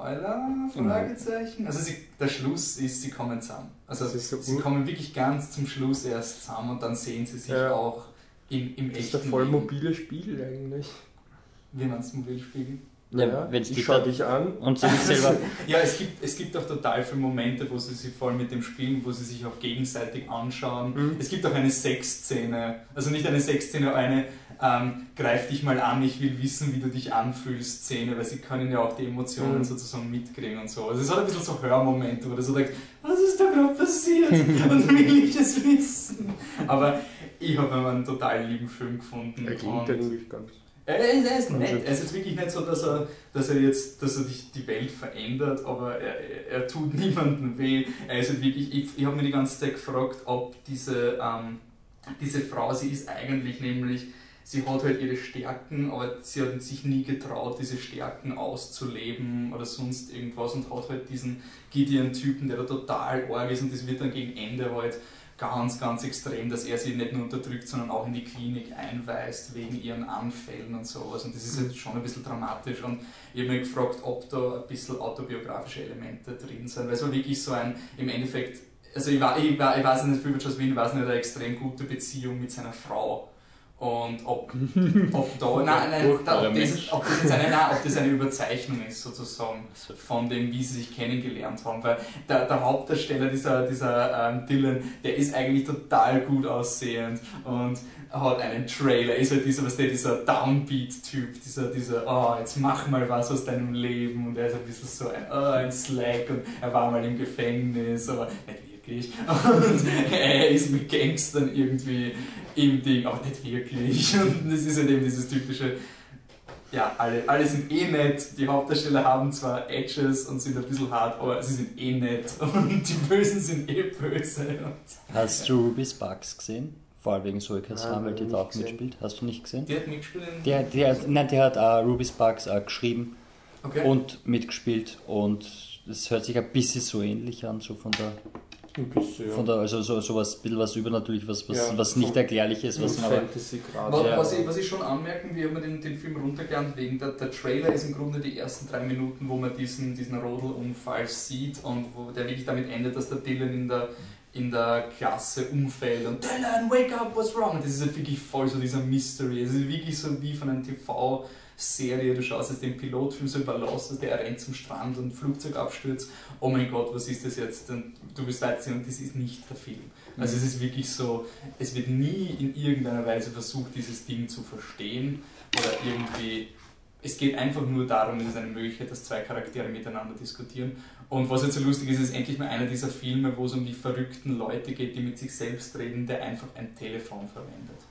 Spoiler? Fragezeichen. Also sie, der Schluss ist, sie kommen zusammen. Also Das ist so sie gut. kommen wirklich ganz zum Schluss erst zusammen und dann sehen sie sich Ja. auch im, im Das ist echten ein voll Leben. mobile Spiel eigentlich. Wie man es mobil spielen. Ja, wenn's ich die schau dich an. Und sie sich selber. Ja, es gibt, es gibt auch total viele Momente, wo sie sich voll mit dem spielen, wo sie sich auch gegenseitig anschauen. Mhm. Es gibt auch eine Sexszene, also nicht eine Sexszene, aber eine ähm, greif dich mal an, ich will wissen, wie du dich anfühlst Szene, weil sie können ja auch die Emotionen Mhm. sozusagen mitkriegen und so. Also es hat ein bisschen so Hörmomente, wo du so denkst, was ist da gerade passiert? und will ich es wissen? Aber ich habe einen total lieben Film gefunden. Er klingt eigentlich ganz. er ist, er ist nett. Er ist jetzt wirklich nicht so, dass er, dass er jetzt, dass er die Welt verändert, aber er, er, er tut niemandem weh. Er ist halt wirklich, ich, ich habe mir die ganze Zeit gefragt, ob diese, ähm, diese Frau, sie ist eigentlich nämlich, sie hat halt ihre Stärken, aber sie hat sich nie getraut, diese Stärken auszuleben oder sonst irgendwas und hat halt diesen Gideon-Typen, der da total arg ist und das wird dann gegen Ende halt ganz, ganz extrem, dass er sie nicht nur unterdrückt, sondern auch in die Klinik einweist wegen ihren Anfällen und sowas. Und das ist jetzt schon ein bisschen dramatisch. Und ich habe mich gefragt, ob da ein bisschen autobiografische Elemente drin sind, weil es war wirklich so ein, im Endeffekt, also ich, war, ich, war, ich weiß nicht Joss Whedon, ich weiß nicht, eine extrem gute Beziehung mit seiner Frau. Und ob, ob da, nein, nein, da, ob, das, ob, das jetzt eine, nein, ob das eine Überzeichnung ist, sozusagen, von dem, wie sie sich kennengelernt haben. Weil der, der Hauptdarsteller, dieser, dieser ähm, Dylan, der ist eigentlich total gut aussehend und hat einen Trailer, ist halt dieser, was der, dieser Downbeat-Typ, dieser, dieser, oh, jetzt mach mal was aus deinem Leben und er ist ein bisschen so ein, oh, ein Slack und er war mal im Gefängnis, aber nicht wirklich. Und er ist mit Gangstern irgendwie im Ding, aber nicht wirklich. Und das ist halt eben dieses typische, ja, alle, alle sind eh nett, die Hauptdarsteller haben zwar Edges und sind ein bisschen hart, aber sie sind eh nett und die Bösen sind eh böse. Und Hast du Ruby's Bugs gesehen? Vor allem wegen Zoe Kazan, Nein, weil die da auch gesehen. mitspielt. Hast du nicht gesehen? Die hat mitgespielt in. Der, der, nein, der hat äh, Ruby Sparks äh, geschrieben okay. und mitgespielt und es hört sich ein bisschen so ähnlich an, so von der, Ein bisschen, ja. von der also so, so was, bisschen was übernatürlich, was, was, Ja, was nicht erklärlich ist, was aber Ja. was, ich, was ich schon anmerken, wir haben den, den Film runtergelernt, wegen der, der Trailer ist im Grunde die ersten drei Minuten, wo man diesen, diesen Rodelunfall sieht und wo der wirklich damit endet, dass der Dylan in der, in der Klasse umfällt und Dylan, wake up, what's wrong? Und das ist halt wirklich voll so dieser Mystery. Es ist wirklich so wie von einer TV-Serie, du schaust jetzt den Pilotfilm so über Lost, der rennt zum Strand und ein Flugzeug abstürzt. Oh mein Gott, was ist das jetzt? Und du bist weit sehen und das ist nicht der Film. Also es ist wirklich so, es wird nie in irgendeiner Weise versucht, dieses Ding zu verstehen oder irgendwie. Es geht einfach nur darum, es ist eine Möglichkeit, dass zwei Charaktere miteinander diskutieren. Und was jetzt so lustig ist, ist endlich mal einer dieser Filme, wo es um die verrückten Leute geht, die mit sich selbst reden, der einfach ein Telefon verwendet.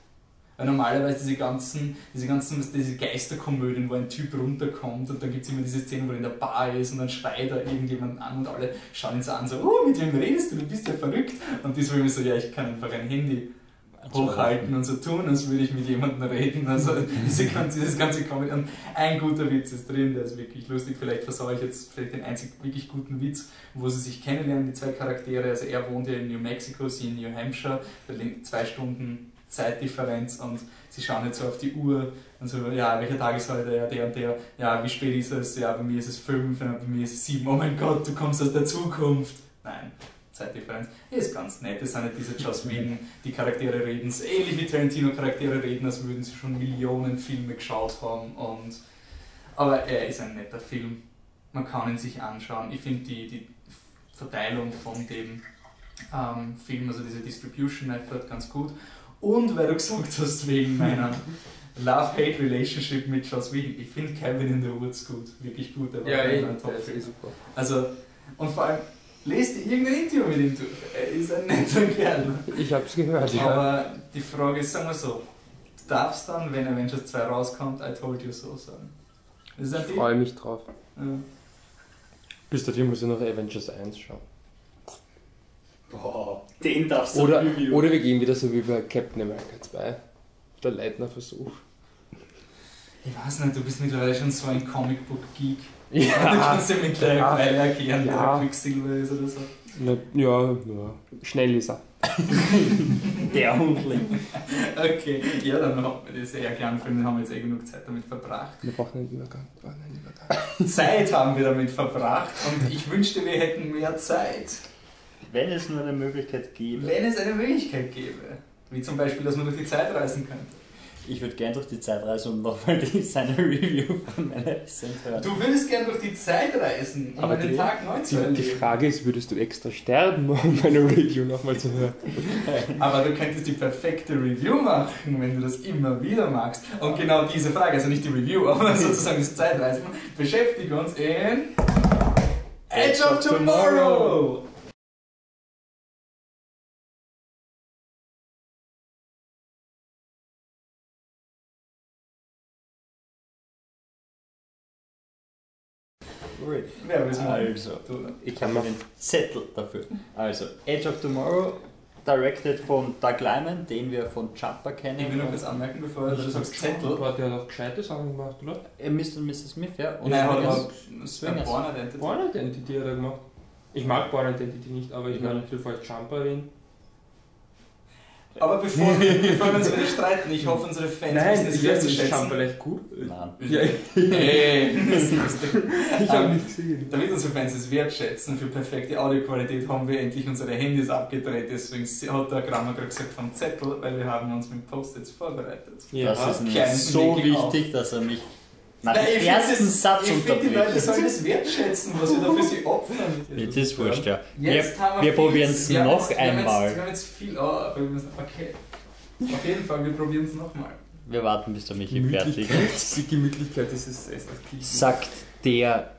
Weil normalerweise diese ganzen, diese ganzen, diese Geisterkomödien, wo ein Typ runterkommt und dann gibt es immer diese Szene, wo er in der Bar ist und dann schreit er irgendjemanden an und alle schauen ihn so an, so, oh, mit wem redest du, du bist ja verrückt. Und war immer so, ja, ich kann einfach ein Handy hochhalten und so tun, als würde ich mit jemandem reden. Also diese ganze, dieses ganze Comedy. Und ein guter Witz ist drin, der ist wirklich lustig. Vielleicht versaue ich jetzt vielleicht den einzig wirklich guten Witz, wo sie sich kennenlernen, die zwei Charaktere. Also er wohnt ja in New Mexico, sie in New Hampshire. Da zwei Stunden Zeitdifferenz und sie schauen jetzt so auf die Uhr und so, ja, welcher Tag ist heute? Ja, der und der. Ja, wie spät ist es? Ja, bei mir ist es fünf, ja, bei mir ist es sieben. Oh mein Gott, du kommst aus der Zukunft. Nein, Zeitdifferenz. Ist ganz nett. Das sind nicht diese Joss Whedon, die Charaktere reden, ähnlich wie Tarantino-Charaktere reden, als würden sie schon Millionen Filme geschaut haben. Und, aber er ist ein netter Film. Man kann ihn sich anschauen. Ich finde die, die Verteilung von dem ähm, Film, also diese Distribution Method, ganz gut. Und weil du gesagt hast, wegen meiner Love-Hate-Relationship mit Joss Whedon, ich finde Kevin in the Woods gut, wirklich gut. Der war Ja, eh, meiner der ist eh super. Also, und vor allem, lest dir irgendein Interview mit ihm durch. Er ist ein netter Kerl. Ich hab's gehört, ja. Aber die Frage ist, sagen wir so, du darfst dann, wenn Avengers 2 rauskommt, I told you so sagen. Ich freue mich drauf. Ja. Bis dahin muss ich noch Avengers 1 schauen. Boah, den darfst du Oder, reviewen. oder wir gehen wieder so wie bei Captain America 2. Der Leitner-Versuch. Ich weiß nicht, du bist mittlerweile schon so ein Comicbook-Geek. Du Ja, kannst dir mittlerweile erklären, wer Ja. der Quicksilver ist oder so. ja, ja. Schnell ist er. Der Hundling. Okay, ja, dann haben wir das eher kleinen Film, dann haben wir jetzt eh genug Zeit damit verbracht. Wir brauchen einen Übergang. Oh, nein, Übergang. Zeit haben wir damit verbracht und ich wünschte, wir hätten mehr Zeit. Wenn es nur eine Möglichkeit gäbe. Wenn es eine Möglichkeit gäbe. Wie zum Beispiel, dass man durch die Zeit reisen könnte. Ich würde gern durch die Zeit reisen und nochmal die- seine Review von meiner Essence hören. Du würdest gern durch die Zeit reisen, um Aber einen die- Tag neu zu Die, die. Frage ist, würdest du extra sterben, um meine Review nochmal zu hören? Aber du könntest die perfekte Review machen, wenn du das immer wieder magst. Und genau diese Frage, also nicht die Review, aber sozusagen das Zeitreisen, beschäftigt uns in Edge of Tomorrow! Wer will's machen? Also, Du. ich habe den Zettel dafür. Also, Edge of Tomorrow, directed von Doug Lyman, den wir von Jumper kennen. Ich will noch kurz anmerken, bevor du sagst Zettel. Aber der hat auch gescheite Sachen gemacht, oder? Äh, Mr. und Mrs. Smith, ja. Und Nein, Swingers. aber Swingers. Born Identity. Born Identity hat er gemacht. Ich mag Born Identity nicht, aber ich Ich meine, auch. bevor ich Jumper erwähne. Aber bevor wir, bevor wir uns wieder streiten, ich hoffe, unsere Fans wissen es weiß nicht, wertzuschätzen. Jumper echt gut. Nein. Ja, lustig. ich habe Ähm, nicht gesehen. Damit unsere Fans es wertschätzen für perfekte Audioqualität, haben wir endlich unsere Handys abgedreht. Deswegen hat der Grammer gerade gesagt vom Zettel, weil wir haben uns mit Post-its vorbereitet. Ja, das ist mir so wichtig, dass er mich nach Nein, dem ersten das- Satz Ich finde, die Leute sollen das wertschätzen, was wir da für sie opfern. Jetzt ist wurscht, ja. Wir, Jetzt haben wir viel- probieren es wir noch jetzt, wir haben einmal. Jetzt, wir haben jetzt viel. Oh, wir müssen, okay. Auf jeden Fall, wir probieren es nochmal. Wir warten, bis der Michi fertig ist. Die Gemütlichkeit ist es es Sagt der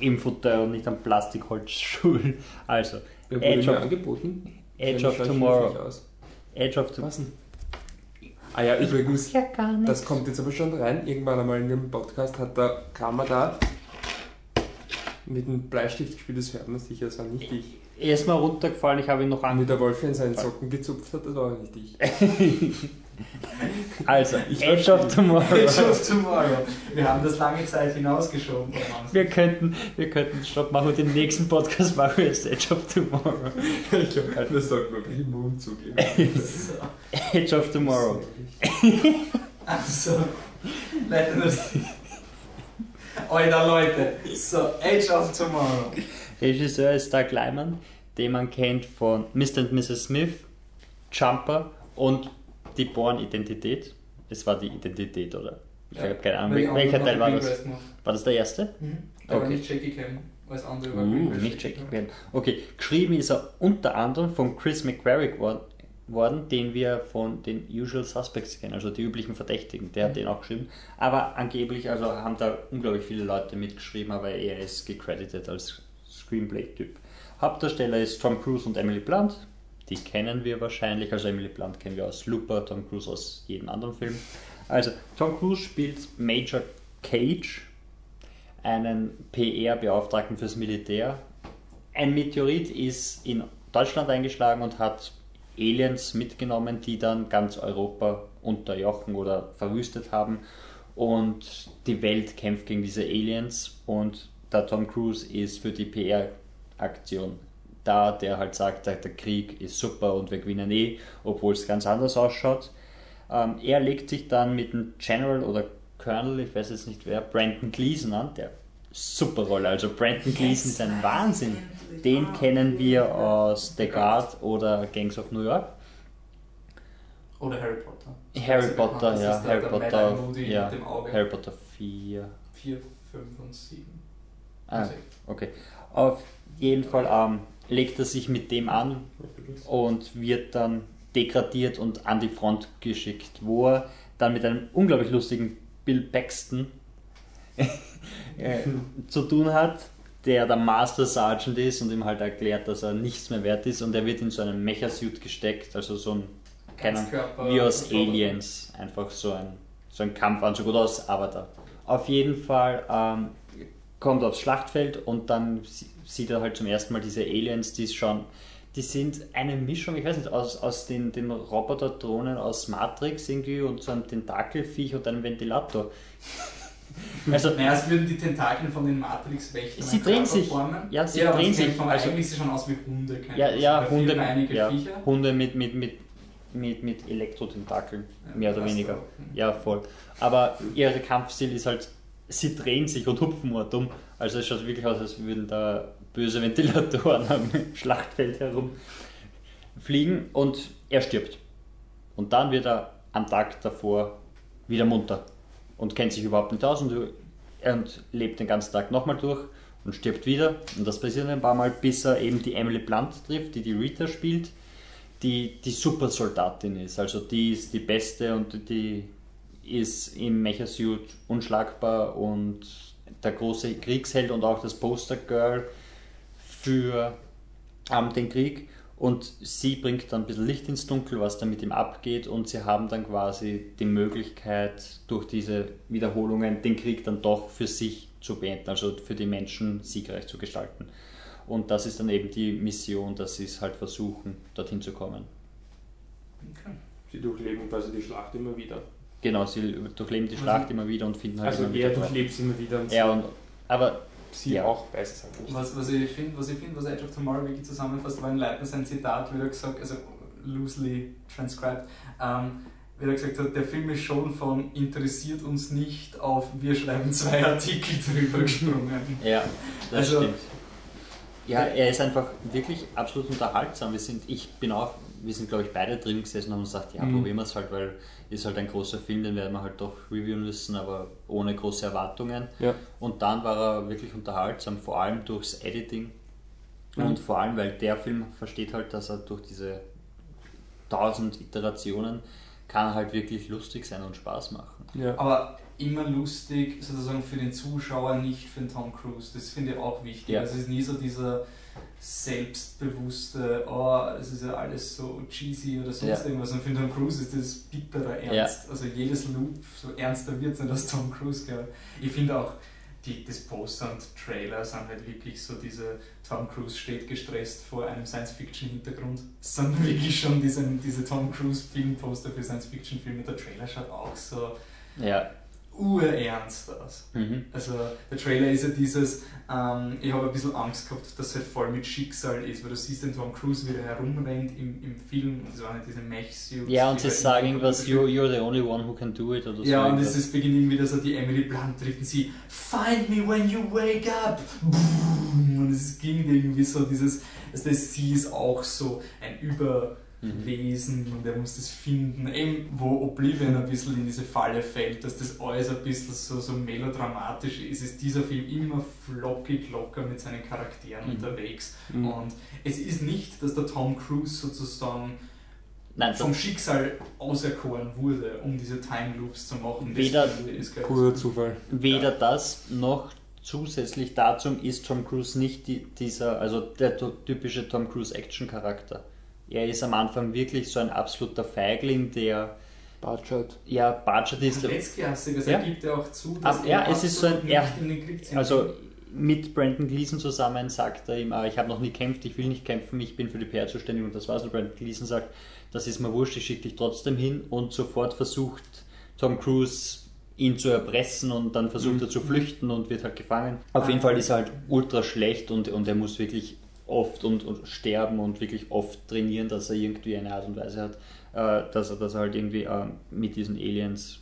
im Futter und nicht am Plastikholzstuhl. Also, wurde Edge of, angeboten? Edge of Tomorrow. Edge of Tomorrow. Ah ja, übrigens, Ja, das kommt jetzt aber schon rein. Irgendwann einmal in dem Podcast hat der Kramer da Mit einem Bleistift gespielt, das hört man sicher, das war nicht ich. Er ist mal runtergefallen, ich habe ihn noch Und wie an. der Wolf in seinen Socken gezupft hat, das war nicht ich. Also, Ich Edge of Tomorrow. Edge of Tomorrow. Wir haben das lange Zeit hinausgeschoben. Wir könnten, wir könnten Stopp machen und den nächsten Podcast machen wir jetzt Edge of Tomorrow. ich glaube, das wirklich im Mund zugeben. So. Edge of Tomorrow. Also, Leute, das. Alter Leute, so, Edge of Tomorrow. Regisseur ist Doug Lyman, den man kennt von Mr. und Mrs. Smith, Jumper und die Born-Identität. Es war die Identität, oder? Ich habe keine Ahnung, wel- welcher Teil war das? War das der erste? Mhm. Aber Okay. nicht Jackie Cam, als andere war Uh, nicht Jackie Chan. Okay, geschrieben ist er unter anderem von Chris McQuarrick wor- worden, den wir von den Usual Suspects kennen, also die üblichen Verdächtigen. Der hat den auch geschrieben. Aber angeblich, also haben da unglaublich viele Leute mitgeschrieben, aber er ist gecredited als Screenplay-Typ. Hauptdarsteller ist Tom Cruise und Emily Blunt. Die kennen wir wahrscheinlich. Also Emily Blunt kennen wir aus Looper, Tom Cruise aus jedem anderen Film. Also Tom Cruise spielt Major Cage, einen PR-Beauftragten fürs Militär. Ein Meteorit ist in Deutschland eingeschlagen und hat Aliens mitgenommen, die dann ganz Europa unterjochen oder verwüstet haben. Und die Welt kämpft gegen diese Aliens und der Tom Cruise ist für die PR-Aktion da, der halt sagt, der Krieg ist super und wir gewinnen eh, obwohl es ganz anders ausschaut. Ähm, er legt sich dann mit dem General oder Colonel, ich weiß jetzt nicht wer, Brandon Gleason an, der super Rolle. Also Brandon Gleason ist ein Wahnsinn. Den kennen wir aus The Guard oder Gangs of New York. Oder Harry Potter. Harry Potter, ja, Harry Potter, ja. Harry Potter 4. 4, 5 und 7. Ah, okay. Auf jeden Fall ähm, legt er sich mit dem an und wird dann degradiert und an die Front geschickt, wo er dann mit einem unglaublich lustigen Bill Paxton äh, zu tun hat, der der Master Sergeant ist und ihm halt erklärt, dass er nichts mehr wert ist und er wird in so einen Mecha-Suit gesteckt, also so ein, keine Ahnung, Ganzkörper- wie aus. Aliens, einfach so ein, so ein Kampfanzug oder aus Avatar. Auf jeden Fall ähm, kommt aufs Schlachtfeld und dann sie- sieht er halt zum ersten Mal diese Aliens, die schon, die sind eine Mischung, ich weiß nicht, aus, aus den, den Roboter-Drohnen aus Matrix irgendwie und so einem Tentakelviech und einem Ventilator. Also, Naja, es würden die Tentakeln von den Matrix-Wächtern Sie drehen sich. formen. Ja, sie ja, drehen sich. Von, Also- eigentlich sieht schon aus wie Hunde. keine ja, Ahnung. ja, Hunde, ja. Hunde mit, mit, mit, mit, mit Elektrotentakeln, Ja, mehr oder weniger. Ja, voll. Aber ihr Kampfstil ist halt, sie drehen sich und hupfen nur dumm. Also es schaut wirklich aus, als würden da böse Ventilatoren am Schlachtfeld herum fliegen und er stirbt. Und dann wird er am Tag davor wieder munter und kennt sich überhaupt nicht aus und, und lebt den ganzen Tag nochmal durch und stirbt wieder. Und das passiert ein paar Mal, bis er eben die Emily Blunt trifft, die die Rita spielt, die die Supersoldatin ist. Also die ist die beste und die ist im Mechasuit unschlagbar und der große Kriegsheld und auch das Postergirl für ähm, den Krieg. Und sie bringt dann ein bisschen Licht ins Dunkel, was dann mit ihm abgeht. Und sie haben dann quasi die Möglichkeit, durch diese Wiederholungen den Krieg dann doch für sich zu beenden, also für die Menschen siegreich zu gestalten. Und das ist dann eben die Mission, dass sie es halt versuchen, dorthin zu kommen. Okay. Sie durchleben quasi die Schlacht immer wieder. Genau, sie durchleben die Schlacht immer wieder und finden halt Also immer er durchlebt es immer wieder und Ja, und, aber sie ja. auch, weiß es halt nicht. Was, was ich finde, was, ich find, was Edge of Tomorrow wirklich zusammenfasst, war in Leitner sein Zitat, wie er gesagt also loosely transcribed, ähm, wie er gesagt hat, der Film ist schon von interessiert uns nicht auf wir schreiben zwei Artikel drüber gesprungen. Ja, das Also- stimmt. Ja, er ist einfach wirklich absolut unterhaltsam. Wir sind, ich bin auch, wir sind glaube ich beide drin gesessen und haben gesagt, ja, Mhm. probieren wir es halt, weil ist halt ein großer Film, den werden wir halt doch reviewen müssen, aber ohne große Erwartungen. Ja. Und dann war er wirklich unterhaltsam, vor allem durchs Editing. Mhm. Und vor allem, weil der Film versteht halt, dass er durch diese tausend Iterationen kann halt wirklich lustig sein und Spaß machen. Ja. Aber immer lustig, sozusagen für den Zuschauer, nicht für den Tom Cruise. Das finde ich auch wichtig. Ja. Also es ist nie so dieser selbstbewusste, oh, es ist ja alles so cheesy oder sonst Ja. irgendwas. Und für Tom Cruise ist das bitterer Ernst. Also jedes Loop, so ernster wird es nicht als Tom Cruise, glaube ich. Ich finde auch die, das Poster und Trailer sind halt wirklich so diese Tom Cruise steht gestresst vor einem Science-Fiction-Hintergrund. Das sind wirklich schon diese, diese Tom Cruise-Filmposter für Science-Fiction-Filme. Der Trailer schaut auch so Ja. Urernst aus. Mhm. Also der Trailer ist ja dieses, ähm, ich habe ein bisschen Angst gehabt, dass es halt voll mit Schicksal ist, weil du siehst den Tom Cruise, wie er herumrennt im, im Film, das waren halt diese Mech-Suits. Ja, und sie sagen irgendwas, you, you're the only one who can do it oder so. ja, und es ist beginnt irgendwie, dass er die Emily Blunt trifft und sie Find me when you wake up! Boom. Und es ging irgendwie so dieses, also sie ist auch so ein Überwesen und er muss das finden. Eben, wo Oblivion ein bisschen in diese Falle fällt, dass das alles ein bisschen so, so melodramatisch ist, ist dieser Film immer flockig locker mit seinen Charakteren Mhm. unterwegs. Mhm. Und es ist nicht, dass der Tom Cruise sozusagen Nein, vom Schicksal auserkoren wurde, um diese Time Loops zu machen. Weder-. Purer Zufall. Weder das noch zusätzlich dazu ist Tom Cruise nicht die, dieser, also der typische Tom Cruise Action-Charakter. Er ist am Anfang wirklich so ein absoluter Feigling, der Bartschat. ja Budget ist. Letztklassig, also Ja. er gibt ja auch zu, dass er ja, es ist so ein- absolut nicht in den Krieg ziehen Also mit Brandon Gleason zusammen sagt er ihm, ah, ich habe noch nie kämpft, ich will nicht kämpfen, ich bin für die PR zuständig und das war's. Und Brandon Gleason sagt, das ist mir wurscht, ich schicke dich trotzdem hin und sofort versucht Tom Cruise ihn zu erpressen und dann versucht er zu flüchten und wird halt gefangen. Auf jeden Fall ist er halt ultra schlecht und, und er muss wirklich oft und, und sterben und wirklich oft trainieren, dass er irgendwie eine Art und Weise hat, äh, dass, er, dass halt irgendwie äh, mit diesen Aliens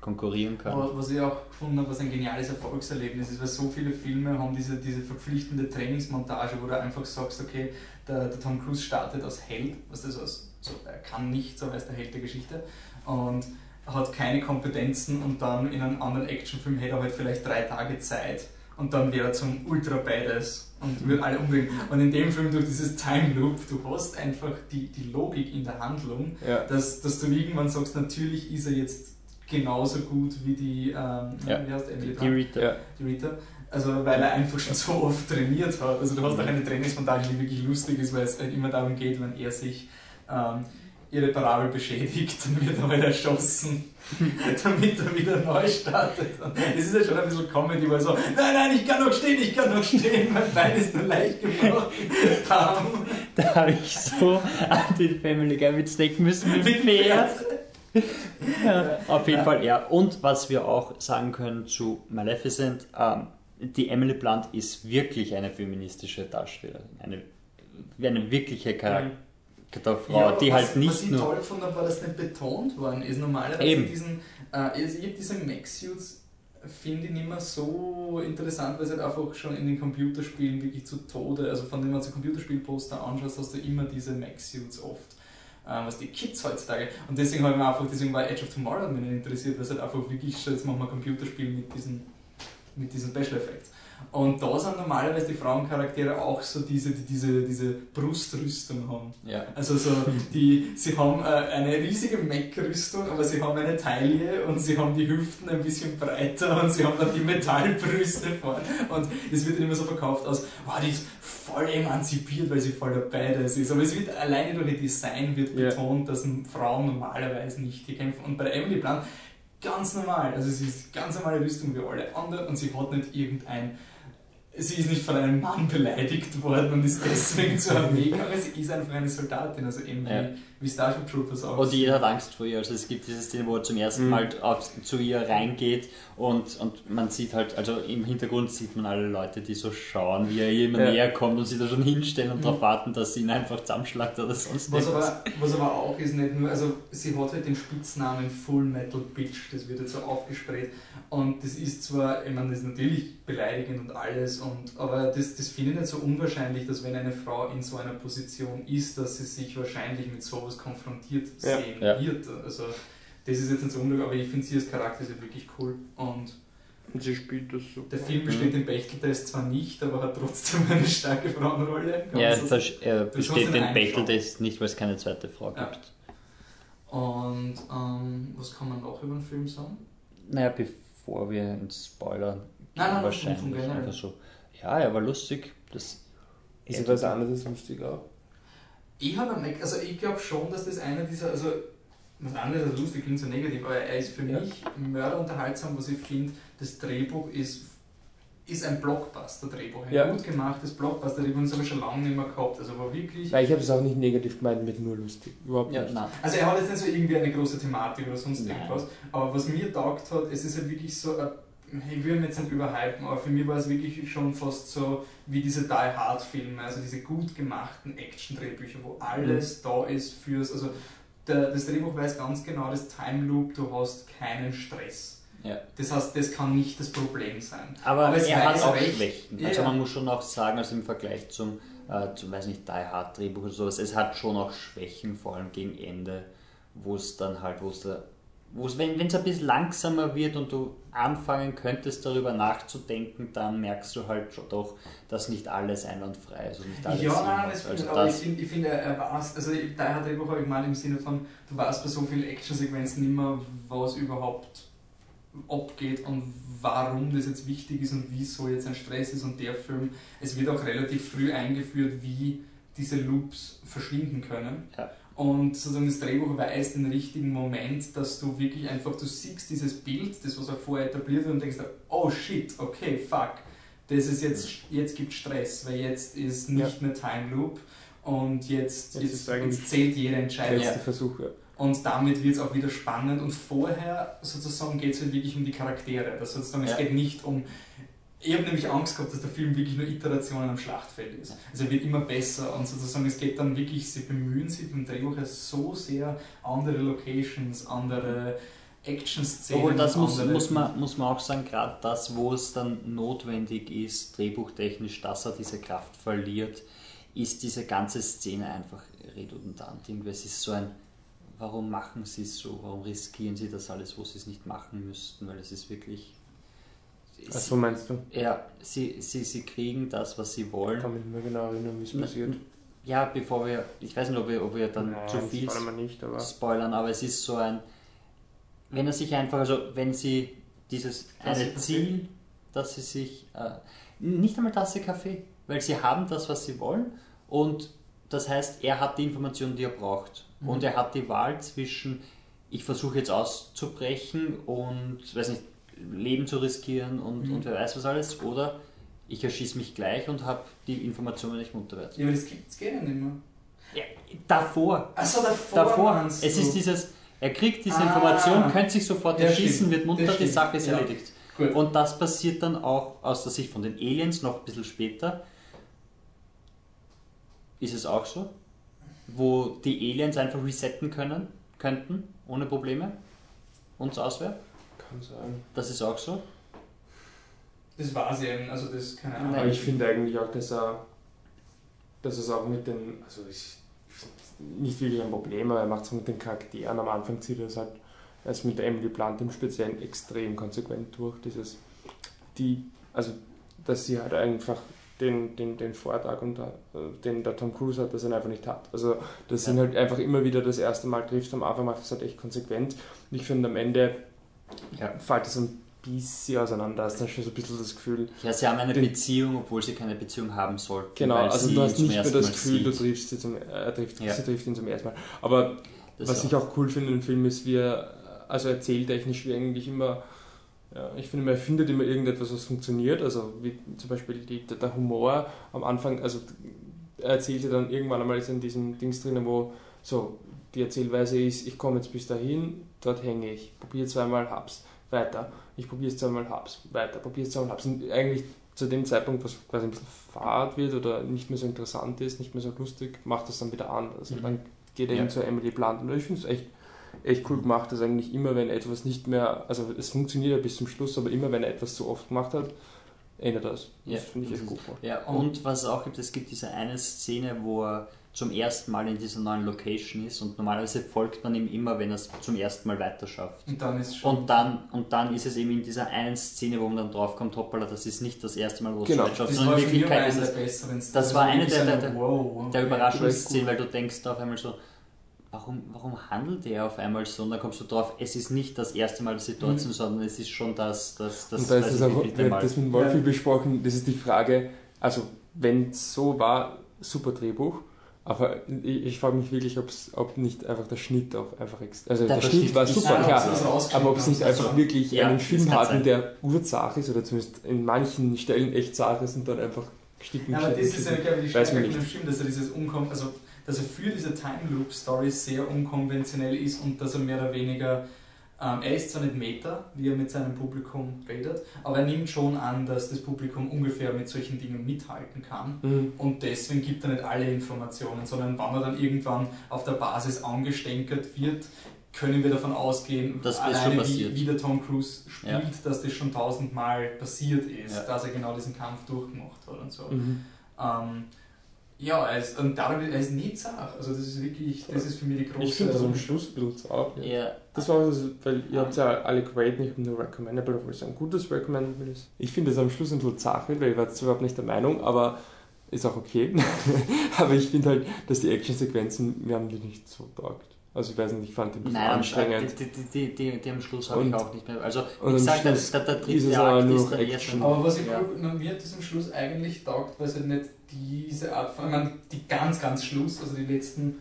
konkurrieren kann. Aber was ich auch gefunden habe, was ein geniales Erfolgserlebnis ist, weil so viele Filme haben diese, diese verpflichtende Trainingsmontage, wo du einfach sagst, okay, der, der Tom Cruise startet als Held, was das als, so, er kann nichts, aber er ist der Held der Geschichte und hat keine Kompetenzen und dann in einem anderen Actionfilm hätte er halt vielleicht drei Tage Zeit und dann wäre er zum Ultra Badass und würde alle umbringen. Und in dem Film durch dieses Time Loop, du hast einfach die, die Logik in der Handlung, Ja. dass, dass du irgendwann sagst, natürlich ist er jetzt genauso gut wie die, ähm, Ja. wie heißt Emily Die Rita. Ja. die Rita. Also weil er einfach schon so oft trainiert hat. Also du hast auch eine Trainingsmontage, die wirklich lustig ist, weil es halt immer darum geht, wenn er sich ähm, irreparabel beschädigt, dann wird halt erschossen, damit er wieder neu startet. Und Es ist ja schon ein bisschen Comedy, weil so, nein, nein, ich kann noch stehen, ich kann noch stehen, mein Bein ist nur leicht gebrochen. Bam. Da habe ich so an den Family Guy Witz denken müssen mit dem Pferd. Ja, auf jeden Fall, ja. Und was wir auch sagen können zu Maleficent, ähm, die Emily Blunt ist wirklich eine feministische Darstellerin. Eine, eine wirkliche Charakterfrau, Ja, die was, halt nicht was ich nur. toll gefunden habe, war, dass nicht betont worden ist. Normalerweise Eben. diesen, äh, also ich habe diese Mech-Suits finde ich nicht mehr so interessant, weil es halt einfach schon in den Computerspielen wirklich zu Tode, also von denen man so Computerspielposter anschaust, hast du immer diese Mech-Suits oft. äh, Was die Kids heutzutage. Und deswegen habe ich mir einfach, deswegen war Edge of Tomorrow mich interessiert, weil es halt einfach wirklich schon, jetzt machen wir Computerspiele mit diesen, mit diesen Special Effects. Und da sind normalerweise die Frauencharaktere auch so diese, die diese, diese Brustrüstung haben. Ja. Also so, die, sie haben äh, eine riesige Mech-Rüstung, aber sie haben eine Taille und sie haben die Hüften ein bisschen breiter und sie haben dann die Metallbrüste vorne. Und es wird immer so verkauft als, wow, die ist voll emanzipiert, weil sie voll der Badass ist. Aber es wird alleine durch ihr Design wird Ja. betont, dass Frauen normalerweise nicht hier kämpfen. Und bei Emily Blunt ganz normal, also sie ist ganz normale Rüstung wie alle anderen und sie hat nicht irgendein Sie ist nicht von einem Mann beleidigt worden und ist deswegen zur Armee gegangen. Sie ist einfach eine Soldatin, also eben Ja. Wie, Starship Troopers auch. Und jeder hat Angst vor ihr. Also es gibt diese Szene, wo er zum ersten Mhm. Mal auf, zu ihr reingeht und, und man sieht halt, also im Hintergrund sieht man alle Leute, die so schauen, wie er ihr immer Ja. näher kommt und sie da schon hinstellen und Mhm. darauf warten, dass sie ihn einfach zusammenschlagt oder sonst Was aber, was aber auch ist nicht nur, also sie hat halt den Spitznamen Full Metal Bitch, das wird jetzt so aufgespräht. Und das ist zwar, ich meine, das ist natürlich beleidigend und alles, und, aber das, das finde ich nicht so unwahrscheinlich, dass wenn eine Frau in so einer Position ist, dass sie sich wahrscheinlich mit sowas konfrontiert Ja. sehen Ja. wird. Also das ist jetzt nicht so unglücklich, aber ich finde sie als Charakter ist wirklich cool. Und Und sie spielt das super. der Film besteht den Bechteltest zwar nicht, aber hat trotzdem eine starke Frauenrolle. Ja, Ganz- das, er besteht einen Bechteltest nicht, weil es keine zweite Frau Ja. gibt. Und ähm, was kann man noch über den Film sagen? Naja, bevor wir ins Spoiler gehen, Nein, nein, wahrscheinlich einfach so. Ja, er war lustig. Das Ist etwas anderes lustig auch. Ich habe Mac, also ich glaube schon, dass das einer dieser, also was anderes als lustig klingt so negativ, aber er ist für Ja. mich mörderunterhaltsam, was ich finde, das Drehbuch ist ist ein Blockbuster-Drehbuch, ein Ja. gut gemachtes Blockbuster-Drehbuch, das habe ich schon lange nicht mehr gehabt. Also war wirklich. Nein, ich habe es auch nicht negativ gemeint, mit nur lustig. Überhaupt Ja, nicht. nein. Also er hat jetzt nicht so irgendwie eine große Thematik oder sonst Nein. irgendwas, aber was mir taugt hat, es ist halt wirklich so, ein, ich will jetzt nicht überhypen, aber für mich war es wirklich schon fast so wie diese Die Hard Filme, also diese gut gemachten Action-Drehbücher, wo alles da ist fürs, also der, das Drehbuch weiß ganz genau, das Time Loop, du hast keinen Stress. Ja. Das heißt, das kann nicht das Problem sein. Aber, Aber es er hat auch recht. Schwächen. Ja, Also man muss schon auch sagen, also im Vergleich zum, äh, zum weiß nicht, Die Hard Drehbuch oder sowas, es hat schon auch Schwächen, vor allem gegen Ende, wo es dann halt, wo es da, wo es, wenn es ein bisschen langsamer wird und du anfangen könntest darüber nachzudenken, dann merkst du halt schon doch, dass nicht alles einwandfrei ist und nicht alles Ja, nein, das also aber ich das, finde, ich find, er, er weiß, also da hat Drehbuch habe ich mal im Sinne von, du weißt bei so vielen Actionsequenzen nicht mehr, was überhaupt abgeht und warum das jetzt wichtig ist und wieso jetzt ein Stress ist und der Film, es wird auch relativ früh eingeführt, wie diese Loops verschwinden können. Ja. Und sozusagen das Drehbuch weiß den richtigen Moment, dass du wirklich einfach, du siehst dieses Bild, das was auch vorher etabliert wird und denkst, oh shit, okay, fuck, das ist jetzt, jetzt gibt Stress, weil jetzt ist nicht mehr Time Loop und jetzt, Jetzt jetzt, jetzt zählt jede Entscheidung. Letzte Versuch, ja. Und damit wird es auch wieder spannend und vorher sozusagen geht es halt wirklich um die Charaktere. Das sozusagen, Ja. Es geht nicht um. Ich habe nämlich Angst gehabt, dass der Film wirklich nur Iterationen am Schlachtfeld ist. Also er wird immer besser und sozusagen es geht dann wirklich, sie bemühen sich im Drehbuch ja so sehr andere Locations, andere Action-Szenen. Obwohl, das muss, muss, man, muss man auch sagen, gerade das, wo es dann notwendig ist, drehbuchtechnisch, dass er diese Kraft verliert, ist diese ganze Szene einfach redundant. Irgendwie, es ist so ein, warum machen sie es so, warum riskieren sie das alles, wo sie es nicht machen müssten, weil es ist wirklich... Ach so meinst du? Ja, sie, sie, sie kriegen das, was sie Ich wollen. kann mich nicht mehr genau erinnern, wie es passiert. Ja, bevor wir, ich weiß nicht, ob wir, ob wir dann Nein, zu viel wir nicht, aber spoilern, aber es ist so ein, wenn er sich einfach, also wenn sie dieses eine Kaffee. Ziel, dass sie sich, äh, nicht einmal Tasse Kaffee, weil sie haben das, was sie wollen und das heißt, er hat die Informationen, die er braucht Mhm. und er hat die Wahl zwischen, ich versuche jetzt auszubrechen und, weiß nicht, Leben zu riskieren und, Mhm. und wer weiß was alles, oder ich erschieße mich gleich und habe die Informationen nicht munter werde. Ja, aber das gibt es geht ja nicht mehr. Ja, davor, Achso, davor. davor. Es ist dieses, er kriegt diese Ah. Information, könnte sich sofort erschießen, wird munter, die. Sache ist Ja. erledigt. Gut. Und das passiert dann auch aus der Sicht von den Aliens noch ein bisschen später. Ist es auch so? Wo die Aliens einfach resetten können, könnten, ohne Probleme. Uns auswählen. Kann sein. Das ist auch so. Das war sie eben, also das, keine Ahnung. Aber ich finde eigentlich auch, dass er, dass es auch mit den, also ich, nicht wirklich ein Problem, aber er macht es mit den Charakteren. Am Anfang zieht er es halt erst mit der Emily Blunt im Speziellen extrem konsequent durch. Dieses, die, also, dass sie halt einfach den, den, den Vortrag, und, äh, den der Tom Cruise hat, dass er ihn einfach nicht hat. Also, das sind halt einfach immer wieder das erste Mal trifft. Am Anfang macht es halt echt konsequent. Und ich finde, am Ende Ja. fällt es ein bisschen auseinander. Hast dann schon so ein bisschen das Gefühl, Ja, sie haben eine Den- Beziehung, obwohl sie keine Beziehung haben sollten. Genau, also du hast nicht mehr das Gefühl, du sieht. triffst sie zum, äh, trifft, Ja. sie trifft ihn zum ersten Mal. Aber Das was auch. ich auch cool finde im Film ist, wie er, also erzähltechnisch, wie eigentlich immer, ja, ich finde, man findet immer irgendetwas, was funktioniert. Also wie zum Beispiel die, der, Humor am Anfang, also er erzählt ja dann irgendwann einmal in diesem Dings drinnen, wo so die Erzählweise ist, ich komme jetzt bis dahin, dort hänge ich, probiere zweimal, hab's, weiter, ich probiere es zweimal, hab's, weiter, probiere es zweimal, hab's. Und eigentlich zu dem Zeitpunkt, was quasi ein bisschen fad wird oder nicht mehr so interessant ist, nicht mehr so lustig, macht das dann wieder anders. Und Mhm. dann geht er Ja. eben zu Emily Blunt. Und ich finde es echt, echt cool gemacht, dass eigentlich immer, wenn etwas nicht mehr, also es funktioniert ja bis zum Schluss, aber immer wenn er etwas zu oft gemacht hat, ändert das. Das Ja, finde ich echt gut. Ja, und was es auch gibt, es gibt diese eine Szene, wo er zum ersten Mal in dieser neuen Location ist und normalerweise folgt man ihm immer, wenn er es zum ersten Mal weiter schafft. Und dann ist schon. Und dann, und dann ist es eben in dieser einen Szene, wo man dann draufkommt, hoppala, das ist nicht das erste Mal, wo es Genau. so weit schafft, das sondern war in Wirklichkeit ist der es Szenen. das war eine der- so der- ein Wow, der okay. Überraschungsszene, weil du denkst auf einmal so, warum, warum handelt er auf einmal so? Und dann kommst du drauf, es ist nicht das erste Mal die Situation, Mhm. sondern es ist schon das, das, das, und da ist es nicht, wir haben Mal. das mit Wolfi Ja. besprochen, das ist die Frage, also wenn es so war, super Drehbuch, Aber ich, ich frage mich wirklich, ob's, ob nicht einfach der Schnitt auch einfach ex Also Der der, Schnitt Schnitt war super, einfach klar. so, er Aber ob es nicht haben. einfach wirklich Ja, einen Film hatten, sein. der urzach ist oder zumindest in manchen Stellen echt zart ist und dann einfach geschnitten Ja, aber das ist ja, glaube ich, die Weiß Stärke von nicht. dem Film, dass er dieses Unkon also dass er für diese Time Loop Story sehr unkonventionell ist und dass er mehr oder weniger ähm, er ist zwar nicht Meta, wie er mit seinem Publikum redet, aber er nimmt schon an, dass das Publikum ungefähr mit solchen Dingen mithalten kann. Mhm. Und deswegen gibt er nicht alle Informationen, sondern wenn er dann irgendwann auf der Basis angestenkert wird, können wir davon ausgehen, Das alleine wie, wie der Tom Cruise spielt, Ja. dass das schon tausendmal passiert ist, Ja. dass er genau diesen Kampf durchgemacht hat und so. Mhm. Ähm, ja, er ist, und darum, er ist nie zart. Also das ist wirklich, das ist für mich die große... Ich finde das am Schluss ein bisschen zart. Ja. Ja, Das war das, weil ihr habt ja alle geraten, ich habe nur Recommendable, obwohl es ein gutes Recommendable ist. Ich finde es am Schluss ein bisschen zart, weil ich war jetzt überhaupt nicht der Meinung, aber ist auch okay. aber ich finde halt, dass die Actionsequenzen, mir haben die nicht so taugt. Also ich weiß nicht, ich fand die ein bisschen nein, anstrengend. die, die, die, die, die am Schluss habe ich auch nicht mehr. Also, wie gesagt, der, der, der ist dritte es aber Akt ist dann schon. Aber was ich ja. man wird das am Schluss eigentlich taugt, weil es halt nicht diese Art von, ich meine, die ganz, ganz Schluss, also die letzten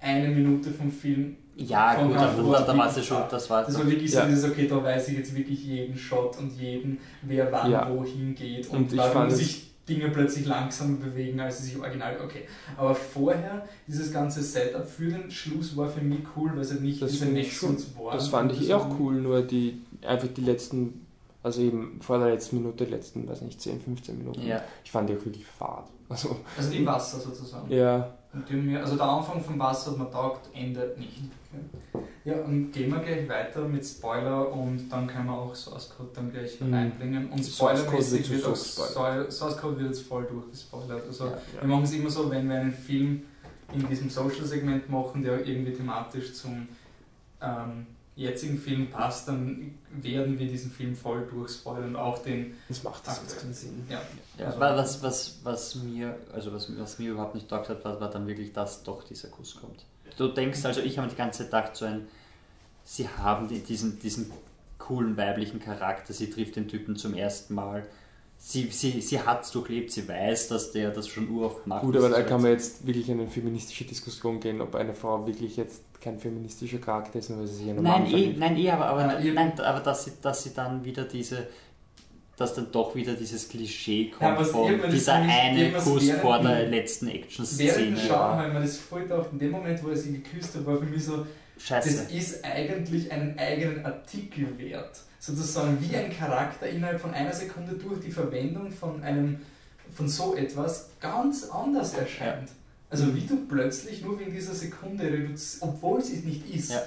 eine Minute vom Film, Ja, Von gut, da, Anfang da, an da war es ja wirklich schon, das war das war wirklich Ja. so dieses, okay, da weiß ich jetzt wirklich jeden Shot und jeden, wer wann Ja. wohin geht und, Und warum sich Dinge plötzlich langsamer bewegen, als sie sich original, okay. Aber vorher, dieses ganze Setup für den Schluss war für mich cool, weil es halt nicht Das diese schon- Nexus waren. Das fand ich das auch cool, nur die einfach die letzten, also eben vor der letzten Minute, die letzten, weiß nicht, 10, 15 Minuten, Ja. ich fand die auch wirklich fad. Also, Also im Wasser sozusagen. ja, also der Anfang vom Wasser hat mir taugt, Ende nicht. Ja, und gehen wir gleich weiter mit Spoiler und dann können wir auch Source Code dann gleich Mhm. reinbringen. Und Source Code spoilermäßig wird so auch gespoilert. Source- Code wird jetzt voll durchgespoilert. Also Ja. wir machen es immer so, wenn wir einen Film in diesem Social-Segment machen, der irgendwie thematisch zum ähm, jetzigen Film passt, dann werden wir diesen Film voll durchspoilern und auch den das macht das jetzt keinen Sinn. ja, Ja, Also- was, was, was mir, also was, was mir überhaupt nicht taugt hat, war, war dann wirklich, dass doch dieser Kuss kommt. Du denkst, also ich habe die ganze Zeit gedacht, so ein, sie haben die, diesen, diesen coolen weiblichen Charakter, sie trifft den Typen zum ersten Mal. Sie, sie, sie hat es durchlebt, sie weiß, dass der das schon uroft macht. Gut, aber da kann man jetzt wirklich in eine feministische Diskussion gehen, ob eine Frau wirklich jetzt kein feministischer Charakter ist, nur weil sie sich in einen Nein, eh, nein, eh, aber, aber, Ja, ihr- nein, aber dass, sie, dass sie dann wieder diese, dass dann doch wieder dieses Klischee kommt Ja, von dieser eine Kuss während- vor der letzten Während Action-Szene. Schauen habe ich mir das voll gedacht, in dem Moment, wo er sie geküsst hat, war für mich so, Scheiße. das ist eigentlich einen eigenen Artikel wert. Sozusagen wie ein Charakter innerhalb von einer Sekunde durch die Verwendung von einem von so etwas ganz anders erscheint. Also wie du plötzlich nur wegen dieser Sekunde reduzierst, obwohl sie es nicht ist, Ja.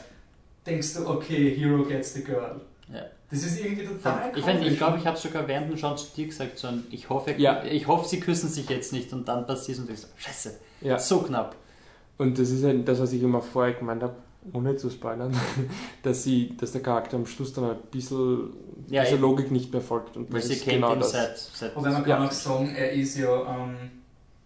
denkst du, okay, Hero gets the girl. Ja. Das ist irgendwie total Ich, nicht, ich glaube, ich habe sogar während dem Schauen zu dir gesagt, so ein, ich, hoffe, Ja. ich hoffe, sie küssen sich jetzt nicht und dann passiert es und ich so, scheiße, Ja. so knapp. Und das ist ja das, was ich immer vorher gemeint habe, ohne zu spoilern, dass, sie, dass der Charakter am Schluss dann ein bisschen Ja, dieser. Logik nicht mehr folgt. Und Weil das sie kennt genau ihn das. seit, seit Wobei man kann Ja. auch sagen, er ist ja, ähm,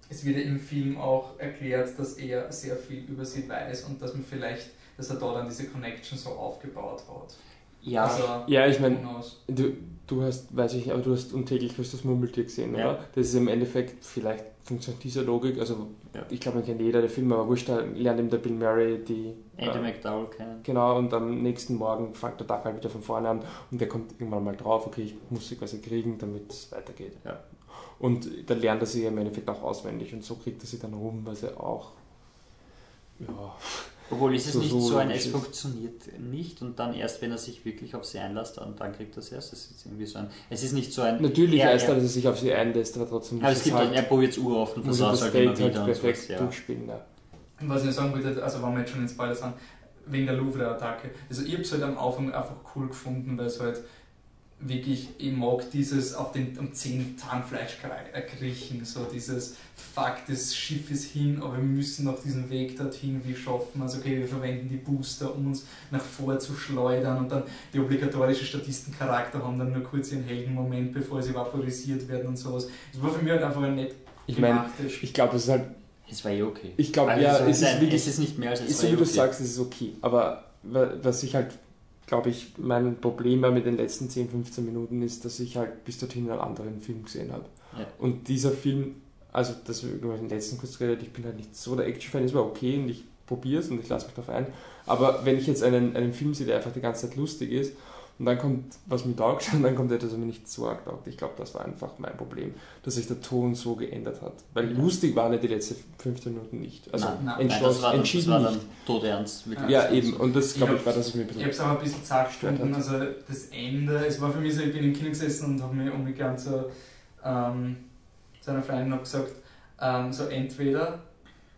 es wird ja im Film auch erklärt, dass er sehr viel über sie weiß und dass man vielleicht, dass er da dann diese Connection so aufgebaut hat. ja, Also, Ja, ich meine? Du, hast, weiß ich nicht, aber du hast untäglich grüßt das Murmeltier gesehen, Ja. oder? Das ist im Endeffekt, vielleicht funktioniert diese Logik, also Ja. ich glaube, man kennt jeder der Filme, aber wurscht, da lernt ihm der Bill Murray die. Andy äh, McDowell kennen. Genau, und am nächsten Morgen fängt der Tag halt wieder von vorne an und der kommt irgendwann mal drauf, okay, ich muss sie quasi kriegen, damit es weitergeht. Ja. Und dann lernt er sie im Endeffekt auch auswendig und so kriegt er sie dann rum, weil sie auch. Ja. Obwohl ist es So- nicht so so ein, es funktioniert nicht und dann erst, wenn er sich wirklich auf sie einlässt, dann, dann kriegt er es erst. Es ist irgendwie so ein, es ist nicht so ein. Natürlich erst, ja. dass er sich auf sie einlässt, aber trotzdem aber es gibt halt, dann, er probiert es uroft und muss er versaut das halt immer halt wieder und perfekt ja. durchspielen. Ja. Und was ich sagen wollte, also wenn wir jetzt schon in Spoiler sind, wegen der Louvre-Attacke. Also ich habe es halt am Anfang einfach cool gefunden, weil es halt wirklich, ich mag dieses auf den um 10 Zahnfleisch kriechen, so dieses Fuck, das Schiff ist hin, aber wir müssen noch diesen Weg dorthin, wie schaffen wir es, okay, wir verwenden die Booster, um uns nach vor zu schleudern und dann die obligatorische Statistencharakter haben dann nur kurz ihren Heldenmoment, bevor sie vaporisiert werden und sowas. Das war für mich halt einfach ein nett Ich meine, ich glaube, es ist halt, Es war eh okay. ich glaube, Also ja, so- es ist nein, wirklich es ist nicht mehr als es ist so wie du sagst, es ist okay. Aber wa- was ich halt, glaube ich, mein Problem mit den letzten 10, 15 Minuten ist, dass ich halt bis dorthin einen anderen Film gesehen habe. Ja. Und dieser Film Also, das über den letzten kurz geredet, ich bin halt nicht so der Action-Fan, das war okay und ich probiere es und ich lasse mich darauf ein. Aber wenn ich jetzt einen, einen Film sehe, der einfach die ganze Zeit lustig ist und dann kommt, was mir taugt, und dann kommt etwas, was mir nicht so arg taugt. Ich glaube, das war einfach mein Problem, dass sich der Ton so geändert hat. Weil Ja. lustig waren ja die letzten 15 Minuten nicht. Also nein, nein, nein, entschlossen, das war dann, entschieden nicht. dann todernst. wirklich. Ja, eben. Und das, glaube ich, war das, was mir Ich habe es aber ein bisschen zart gefunden, also das Ende, es war für mich so, ich bin im Kino gesessen und habe mir umgekehrt so ähm, zu einer Freundin noch gesagt, ähm, so entweder,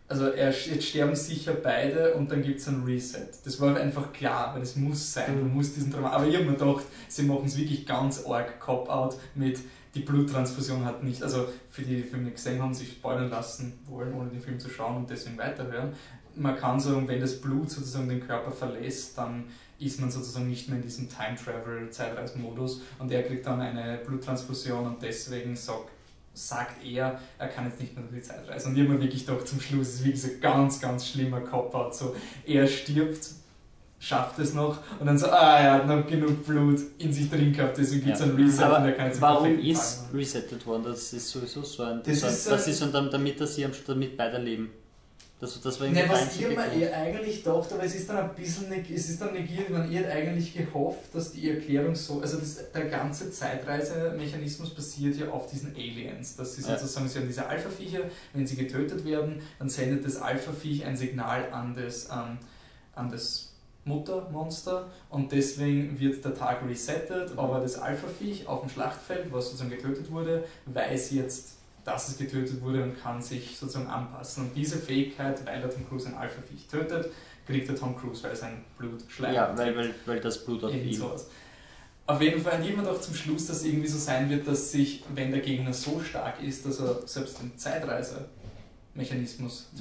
also er, jetzt sterben sicher beide und dann gibt es ein Reset. Das war einfach klar, weil das muss sein, du Mhm. musst diesen Drama, aber ich habe mir gedacht, sie machen es wirklich ganz arg Cop-Out mit die Bluttransfusion hat nicht, also für die, die den Film nicht gesehen haben, sich spoilern lassen wollen, ohne den Film zu schauen und deswegen weiterhören. Man kann sagen, wenn das Blut sozusagen den Körper verlässt, dann ist man sozusagen nicht mehr in diesem Time Travel Zeitreismodus und er kriegt dann eine Bluttransfusion und deswegen sagt, sagt er, er kann jetzt nicht mehr durch die Zeit reisen. Und ich habe mir wirklich gedacht, zum Schluss ist wirklich so ein ganz, ganz schlimmer Cop-Out. So, er stirbt, schafft es noch und dann so, ah, er hat noch genug Blut in sich drin gehabt, deswegen gibt es Ja. einen Reset und Aber er kann jetzt warum ist resettet worden? Das ist sowieso so ein. Das ein- ist, das ist und dann, damit dass sie am- damit beide leben. Das, das war Ne, der was ich mir eh eigentlich dachte, aber es ist dann ein bisschen es ist dann negiert, man ihr hat eigentlich gehofft, dass die Erklärung so, also das, der ganze Zeitreisemechanismus basiert ja auf diesen Aliens, dass sie Ja. sozusagen, sie haben diese Alpha-Viecher, wenn sie getötet werden, dann sendet das Alpha-Viech ein Signal an das, ähm, an das Muttermonster und deswegen wird der Tag resettet, Mhm. aber das Alpha-Viech auf dem Schlachtfeld, was sozusagen getötet wurde, weiß jetzt, dass es getötet wurde und kann sich sozusagen anpassen. Und diese Fähigkeit, weil der Tom Cruise ein Alpha-Viech tötet, kriegt der Tom Cruise, weil er sein Blut schleimt. Ja, weil, weil, weil das Blut auf ihm. sowas. Auf jeden Fall hat jemand auch zum Schluss, dass es irgendwie so sein wird, dass sich, wenn der Gegner so stark ist, dass er selbst den Zeitreisemechanismus Mhm.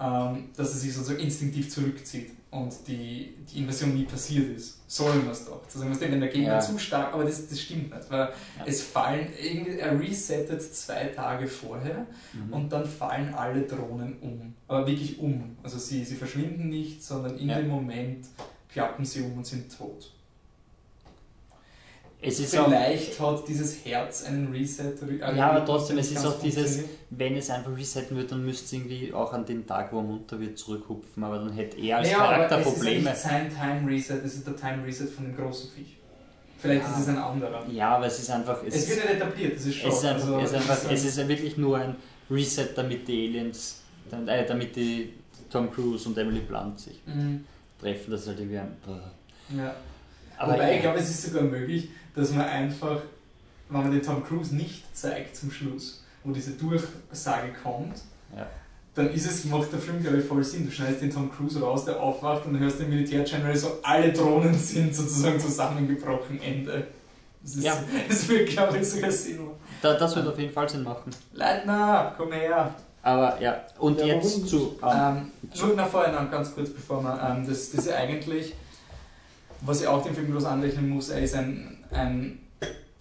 Ähm, dass er sich sozusagen instinktiv zurückzieht und die, die Invasion nie passiert ist. Sollen wir es doch. Zu sagen, wenn der Gegner Ja. zu stark, aber das, das stimmt nicht, weil Ja. es fallen, irgendwie, er resettet zwei Tage vorher Mhm. und dann fallen alle Drohnen um. Aber wirklich um. Also sie, sie verschwinden nicht, sondern in Ja. dem Moment klappen sie um und sind tot. Es ist auch, Vielleicht hat dieses Herz einen Reset. Ja, aber trotzdem, es ist auch dieses- wenn es einfach resetten wird, dann müsste es irgendwie auch an den Tag, wo er munter wird, zurückhupfen. Aber dann hätte er als Naja, aber Charakter es ist ja Probleme. nicht sein Time Reset, es ist der Time Reset von dem großen Viech. Vielleicht Ah. ist es ein anderer. Ja, aber es ist einfach. Es, Es, wird nicht etabliert, das ist schon. es ist einfach, also, es ist, einfach, das es ist ja wirklich nur ein Reset, damit die Aliens, äh, damit die Tom Cruise und Emily Blunt sich Mhm. treffen. Das ist halt irgendwie ein. Ja. Aber Wobei, ich glaube, es ist sogar möglich, dass man einfach, wenn man den Tom Cruise nicht zeigt zum Schluss, wo diese Durchsage kommt, Ja. dann ist es, macht der Film, glaube ich, voll Sinn. Du schneidest den Tom Cruise raus, der aufwacht und hörst den Militärgeneral so, alle Drohnen sind sozusagen zusammengebrochen, Ende. Das, ist, Ja. das wird, glaube ich, sogar Sinn machen. Da, das wird auf jeden Fall Sinn machen. Leitner, komm her! Aber ja, und Ja, jetzt warum zu. Ähm, nur noch vorher noch ganz kurz, bevor man, ähm, das, das ist eigentlich, was ich auch dem Film groß anrechnen muss, er ist ein, ein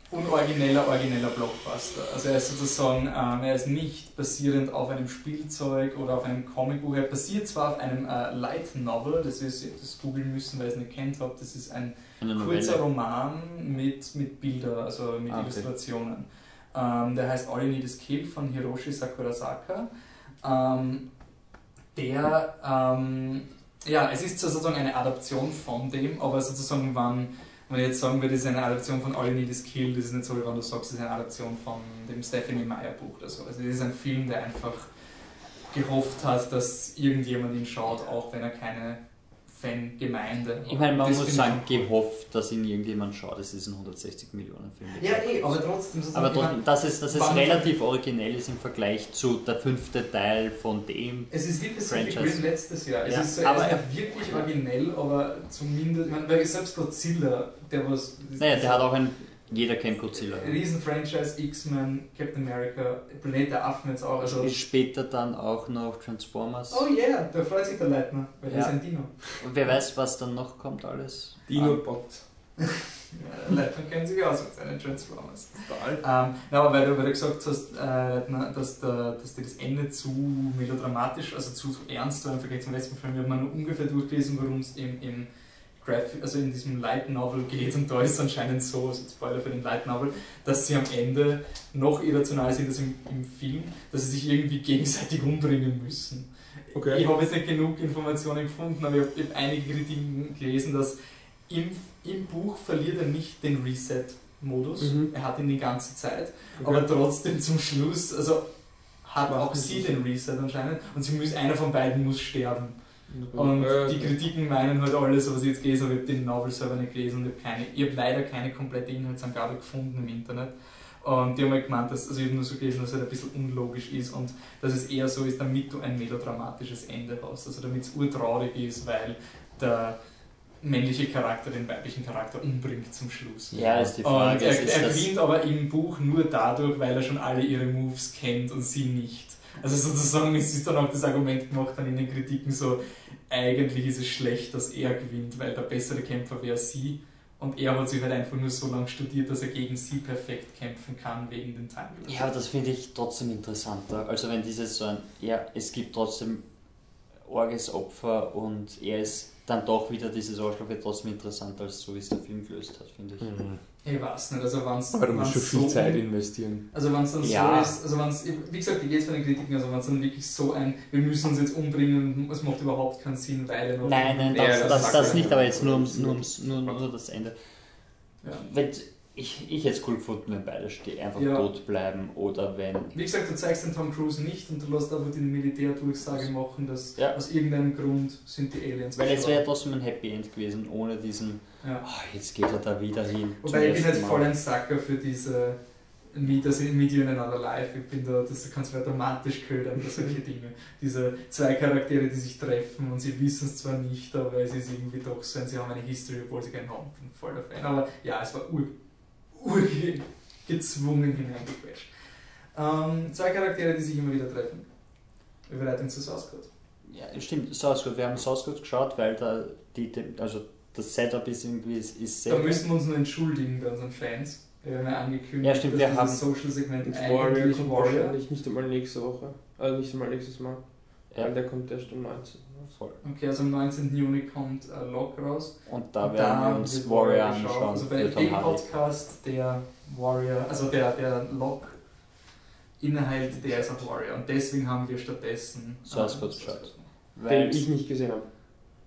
unorigineller, origineller Blockbuster. Also er ist sozusagen, ähm, er ist nicht basierend auf einem Spielzeug oder auf einem Comicbuch. Er basiert zwar auf einem äh, Light Novel, das ist, habt das googeln müssen, weil ich es nicht kennt habt, das ist ein kurzer. Roman mit, mit Bildern, also mit Ah, okay. Illustrationen. Ähm, der heißt All You Need Is Kill von Hiroshi Sakurasaka. Ähm, der, ähm, ja, es ist sozusagen eine Adaption von dem, aber sozusagen, wann, wenn ich jetzt sagen würde, es ist eine Adaption von All You Need Is Kill, das ist nicht so, wie wenn du sagst, es ist eine Adaption von dem Stephanie Meyer Buch oder so. Also, das ist ein Film, der einfach gehofft hat, dass irgendjemand ihn schaut, auch wenn er keine Fangemeinde Ich meine, man Das muss sagen, gehofft, dass ihn irgendjemand schaut. Es ist ein 160 Millionen Film. Ja, eh, aber trotzdem. Aber trotzdem, dass es, dass es relativ originell ist im Vergleich zu der fünfte Teil von dem. Es ist wie Pacific Franchise. Rim letztes Jahr. Es Ja, ist so, aber er wirklich originell, aber zumindest, ich meine, weil selbst Godzilla, der was. Naja, der hat auch ein. Jeder kennt Godzilla. Riesen-Franchise, X-Men, Captain America, Planet der Affen jetzt auch. Also, Später dann auch noch Transformers. oh yeah, da freut sich der Leitner, weil der Ja. ist ein Dino. Und wer weiß, was dann noch kommt alles. Dinobot. Ja, der Leitner kennt sich aus mit seinen Transformers. Total. Ähm, na, aber weil du, weil du gesagt hast, äh, Leitner, dass, der, dass dir das Ende zu melodramatisch, also zu, zu ernst war im Vergleich zum letzten Film, ich habe mal nur ungefähr durchgelesen, worum es im, im Graphic, also in diesem Light Novel geht und da ist es anscheinend so, also Spoiler für den Light Novel, dass sie am Ende noch irrational sind als im, im Film, dass sie sich irgendwie gegenseitig umbringen müssen. Okay. Ich habe jetzt nicht genug Informationen gefunden, aber ich habe hab einige Kritiken gelesen, dass im, im Buch verliert er nicht den Reset-Modus, Mhm. er hat ihn die ganze Zeit, Okay. aber trotzdem zum Schluss, also hat Macht auch sie den Reset anscheinend und sie muss, einer von beiden muss sterben. Und Äh, die Kritiken meinen halt alles, was ich jetzt gelesen habe, ich habe den Novel selber nicht gelesen und ich habe, keine, ich habe leider keine komplette Inhaltsangabe gefunden im Internet. Und die haben halt gemeint, dass, also ich habe nur so gelesen, dass es halt ein bisschen unlogisch ist und dass es eher so ist, damit du ein melodramatisches Ende hast. Also damit es urtraurig ist, weil der männliche Charakter den weiblichen Charakter umbringt zum Schluss. Ja, ist die Und Frage. er, ist er das, gewinnt aber im Buch nur dadurch, weil er schon alle ihre Moves kennt und sie nicht. Also sozusagen es ist dann auch das Argument gemacht dann in den Kritiken so, eigentlich ist es schlecht, dass er gewinnt, weil der bessere Kämpfer wäre sie. Und er hat sich halt einfach nur so lange studiert, dass er gegen sie perfekt kämpfen kann wegen den Time ja, das finde ich trotzdem interessanter. Also wenn dieses so ein, ja, es gibt trotzdem Orges Opfer und er ist dann doch wieder dieses Arschloch wird trotzdem interessanter, als so wie es der Film gelöst hat, finde ich. Mhm. Ich weiß nicht, also wenn's, Aber du musst schon viel so Zeit investieren. Also wenn es dann Ja. so ist, also wenn's, wie gesagt, ich gehe jetzt von den Kritiken, also wenn es dann wirklich so ein, wir müssen uns jetzt umbringen und es macht überhaupt keinen Sinn, weil er noch... Nein, nein, Ja, das, das das, das nicht, aber jetzt nur, ums, nur, ums, nur, nur das Ende. Ja. Wenn, ich, ich hätte es cool gefunden, wenn beide ste- einfach Ja. tot bleiben oder wenn. Wie gesagt, du zeigst den Tom Cruise nicht und du lässt einfach die Militärdurchsage machen, dass Ja. aus irgendeinem Grund sind die Aliens Weil es wäre gestorben. trotzdem ein Happy End gewesen, ohne diesen, ja. oh, jetzt geht er da wieder hin. Wobei ich bin jetzt voll ein Sucker für diese Meet, also Meet You in Another Life. Ich bin da, das kannst du mir romantisch ködern für solche Dinge. Diese zwei Charaktere, die sich treffen und sie wissen es zwar nicht, aber es ist irgendwie doch so, und sie haben eine History, obwohl sie keinen haben. Bin voll der Fan. Aber ja, es war ur, ur gezwungen hineingequetscht. Ähm, zwei Charaktere, die sich immer wieder treffen. Überleitung zu Source Code. Ja, stimmt, Source Code. Wir haben Source Code geschaut, weil da die, die also das Setup ist irgendwie ist, ist Da sehr. müssen wir uns nur entschuldigen bei unseren Fans. Wir haben ja angekündigt, Ja, stimmt, dass wir haben- Social-Segment Und Warrior kommt Warrior wahrscheinlich nicht einmal nächste Woche. Also nicht einmal nächstes Mal. Ja. Weil der kommt erst am 19. Voll. Okay, also am 19. Juni kommt äh, Lock raus. Und da Und werden da wir uns Warrior anschauen. Also bei dem. Podcast, der Warrior, also der, der Lock innerhält, der ist auch Warrior. Und deswegen haben wir stattdessen Source äh, Code geschaut. Den Weil ich nicht gesehen habe.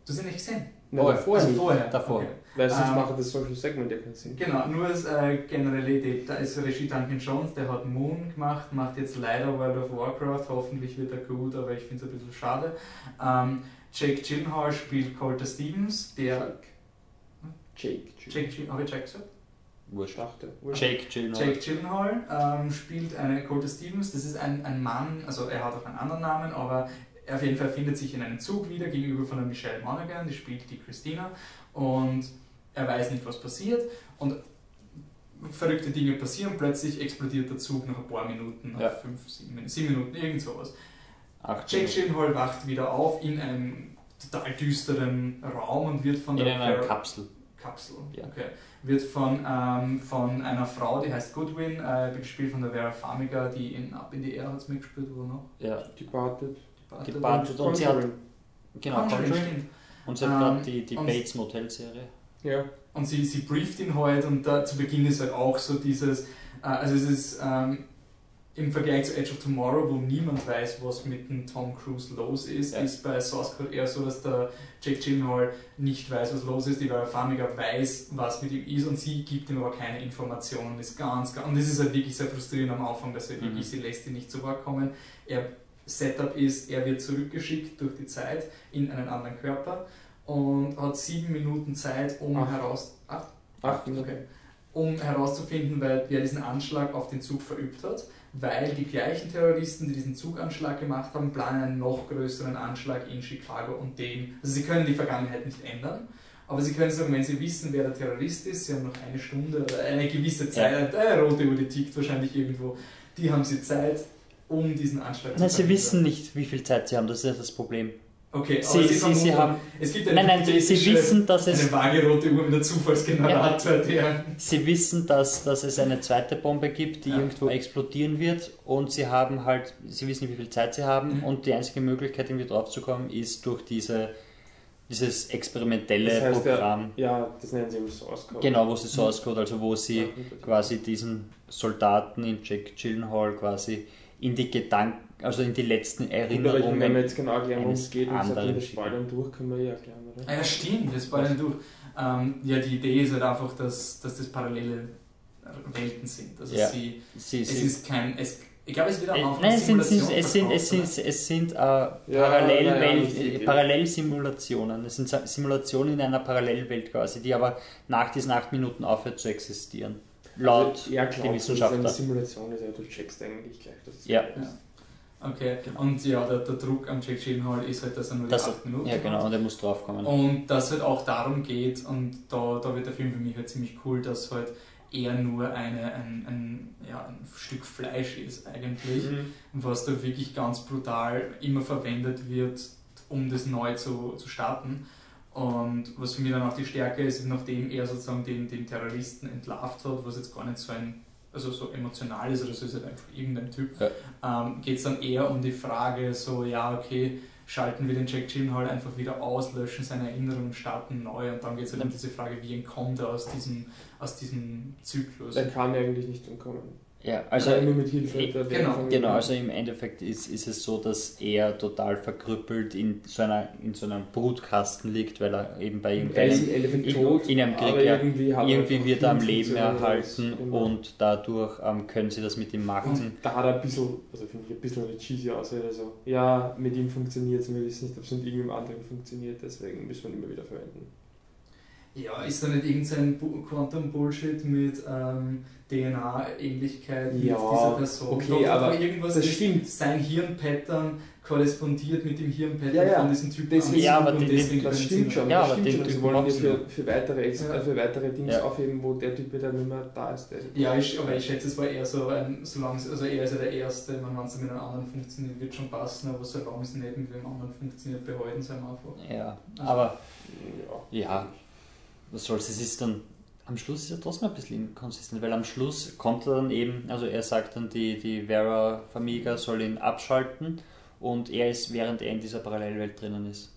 Du hast ihn nicht gesehen? Nein, Oh, davor also nicht. vorher. Davor. Okay. Weil sonst Ähm, macht das Social Segment ja keinen Sinn. Genau, nur als äh, generelle Idee. Da ist Regie Duncan Jones, der hat Moon gemacht, macht jetzt leider World of Warcraft. Hoffentlich wird er gut, aber ich finde es ein bisschen schade. Ähm, Jake Gyllenhaal spielt Colter Stevens, der. Jake. Jake Gyllenhaal, habe ich Jake gesagt? Wurscht. dachte. Jake Gyllenhaal. Jake Gyllenhaal ähm, spielt eine Colter Stevens. Das ist ein, ein Mann, also er hat auch einen anderen Namen, aber er auf jeden Fall findet sich in einem Zug wieder gegenüber von der Michelle Monaghan, die spielt die Christina. Und er weiß nicht, was passiert. Und verrückte Dinge passieren. Plötzlich explodiert der Zug nach ein paar Minuten, nach Ja. fünf, sieben, Minuten- sieben Minuten, irgend sowas. Jake Gyllenhaal wacht wieder auf in einem total düsteren Raum und wird von in der einer Ver- Kapsel. Kapsel. Ja. Okay. Wird von, ähm, von einer Frau, die heißt Goodwin, äh, gespielt von der Vera Farmiga, die in Up in the Air hat es mitgespielt, wo noch? Ja, Departed. Departed. Und sie hat, genau, Conjuring. Und sie hat Ähm, gerade die, die und- Bates Motel-Serie. Ja. Und sie, sie brieft ihn halt und da zu Beginn ist halt auch so dieses, äh, also es ist ähm, im Vergleich zu Edge of Tomorrow, wo niemand weiß, was mit dem Tom Cruise los ist, Ja. ist bei Source Code eher so, dass der Jake Gyllenhaal nicht weiß, was los ist, die Vera Farmiga weiß, was mit ihm ist und sie gibt ihm aber keine Informationen, ist ganz, ganz, und das ist halt wirklich sehr frustrierend am Anfang, dass er Mhm. wirklich, sie lässt ihn nicht zu Wort kommen. Er, Setup ist, er wird zurückgeschickt durch die Zeit in einen anderen Körper und hat sieben Minuten Zeit, um Acht. heraus... Acht? Acht. Okay. Um herauszufinden, wer diesen Anschlag auf den Zug verübt hat, weil die gleichen Terroristen, die diesen Zuganschlag gemacht haben, planen einen noch größeren Anschlag in Chicago und den. Also sie können die Vergangenheit nicht ändern, aber sie können sagen, wenn sie wissen, wer der Terrorist ist, sie haben noch eine Stunde oder eine gewisse Zeit, eine rote Uhr, die tickt wahrscheinlich irgendwo, die haben sie Zeit, um diesen Anschlag Nein, sie wissen nicht, wie viel Zeit sie haben, das ist ja das Problem. Okay, Sie- aber sie- vermuten- sie haben- Es gibt eine Nein, nein, sie, sie wissen, dass es eine vage rote Uhr mit einem Zufallsgenerator, der. Sie wissen, dass, dass es eine zweite Bombe gibt, die Ja. irgendwo explodieren wird und sie haben halt, sie wissen, wie viel Zeit sie haben Mhm. und die einzige Möglichkeit, irgendwie draufzukommen, ist durch diese dieses experimentelle Das heißt, Programm. Ja, ja, das nennen sie im Source Code. Genau, wo sie Source Code, also wo sie Ja, quasi diesen Soldaten in Jack Gyllenhaal quasi in die Gedanken, also in die letzten aber ich, wenn Erinnerungen. wir jetzt genau erklären, worum es eines geht, und anderen wir spoilern durch, können wir ja erklären, oder? Ah ja, stimmt, wir spoilern durch. Ähm, ja, die Idee ist halt einfach, dass, dass das parallele Welten sind. Also Ja. sie, Sie, es sie, ist kein, es, ich glaube, es wird am äh, Anfang nein, es sind, es sind, Simulation es sind, es verkauft, sind, es sind äh, Parallelwelt, das die äh. Parallelsimulationen. Es sind Simulationen in einer Parallelwelt quasi, die aber nach diesen acht Minuten aufhört zu existieren. Laut Also, ja, klar, die Das ist Wissenschaftler. eine Simulation, ist ja, du checkst eigentlich gleich, dass es Ja. oder? Okay, und ja, der, der Druck am Jack Gyllenhaal ist halt, dass er nur die Das- acht Minuten Ja, genau, und er muss draufkommen. Und dass halt auch darum geht, und da, da wird der Film für mich halt ziemlich cool, dass halt er nur eine, ein, ein, ja, ein Stück Fleisch ist eigentlich, Mhm. was da wirklich ganz brutal immer verwendet wird, um das neu zu, zu starten. Und was für mich dann auch die Stärke ist, nachdem er sozusagen den, den Terroristen entlarvt hat, was jetzt gar nicht so ein also so emotional ist oder so ist halt einfach irgendein Typ, ähm, geht es dann eher um die Frage, so ja, okay, schalten wir den Jack Gyllenhaal einfach wieder aus, löschen seine Erinnerungen, starten neu und dann geht es halt um diese Frage, wie entkommt er aus diesem, aus diesem Zyklus. Der kann ja eigentlich nicht umkommen. Ja, also nur mit Hilfe der genau. Genau, also im Endeffekt ist, ist es so, dass er total verkrüppelt in so, einer, in so einem Brutkasten liegt, weil er eben bei ist irgendeinem in- tot, in einem Krieg, aber ja. irgendwie, er irgendwie wird er am Leben erhalten genau. und dadurch ähm, können sie das mit ihm machen. Und da hat er ein bisschen, also finde ich, ein bisschen eine cheesy Ausrede. Also, ja, mit ihm funktioniert es, wir wissen nicht, ob es mit irgendjemand anderem funktioniert, deswegen müssen wir ihn immer wieder verwenden. Ja, ist da nicht irgendein Bu- Quantum-Bullshit mit ähm, DNA-Ähnlichkeit mit Ja, dieser Person? okay, Doch, doch aber irgendwas das mit stimmt. Sein Hirnpattern korrespondiert mit dem Hirnpattern Ja, ja. von diesem Typen. Sich Ja, aber und den- deswegen Das stimmt schon, Ja, das aber stimmt den schon. Das wollen wir für, weitere Ex Ja. äh, für weitere Dinge Ja. aufheben, wo der Typ wieder nicht mehr da ist. Der Ja, ich, aber ich schätze, es war eher so ein, solange es, also er ist ja der Erste, man, wenn es mit einem anderen funktioniert, wird schon passen, aber solange es nicht mit dem anderen funktioniert, behalten sie einfach. Ja, Also- aber ja. Was soll's, es ist dann, am Schluss ist er trotzdem ein bisschen inkonsistent, weil am Schluss kommt er dann eben, also er sagt dann, die, die Vera Famiga soll ihn abschalten und er ist, während er in dieser Parallelwelt drinnen ist.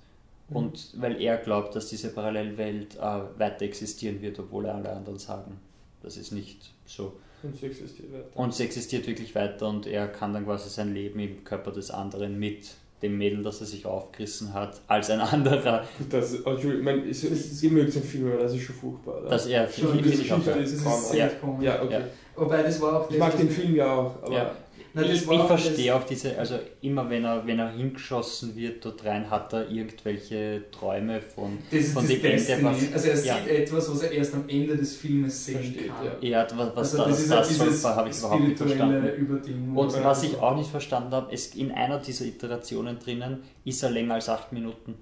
Mhm. Und weil er glaubt, dass diese Parallelwelt äh, weiter existieren wird, obwohl alle anderen sagen, das ist nicht so. Und so existiert weiter. Und es existiert wirklich weiter und er kann dann quasi sein Leben im Körper des anderen mit dem Mädel, das er sich aufgerissen hat, als ein anderer, Gut, das, oh, Entschuldigung, ich meine, es, es, es mögt den Film, aber das ist schon furchtbar. Oder? dass er Schon, finde das ich auch. Ja. ist Das ist Ja. Ja, okay. Ja. Wobei das war auch Ich mag das, den Film ja auch, aber Ja. Nein, das ich war ich verstehe auch diese, also immer wenn er, wenn er hingeschossen wird dort rein, hat er irgendwelche Träume von, Das ist von das dem Ende. Also er ja. sieht etwas, was er erst am Ende des Filmes sehen Versteht, kann. ja. Ja, was, was also das, ist das, soll, dieses habe ich überhaupt nicht verstanden. Überding. Und was ich auch nicht verstanden habe, ist in einer dieser Iterationen drinnen ist er länger als acht Minuten.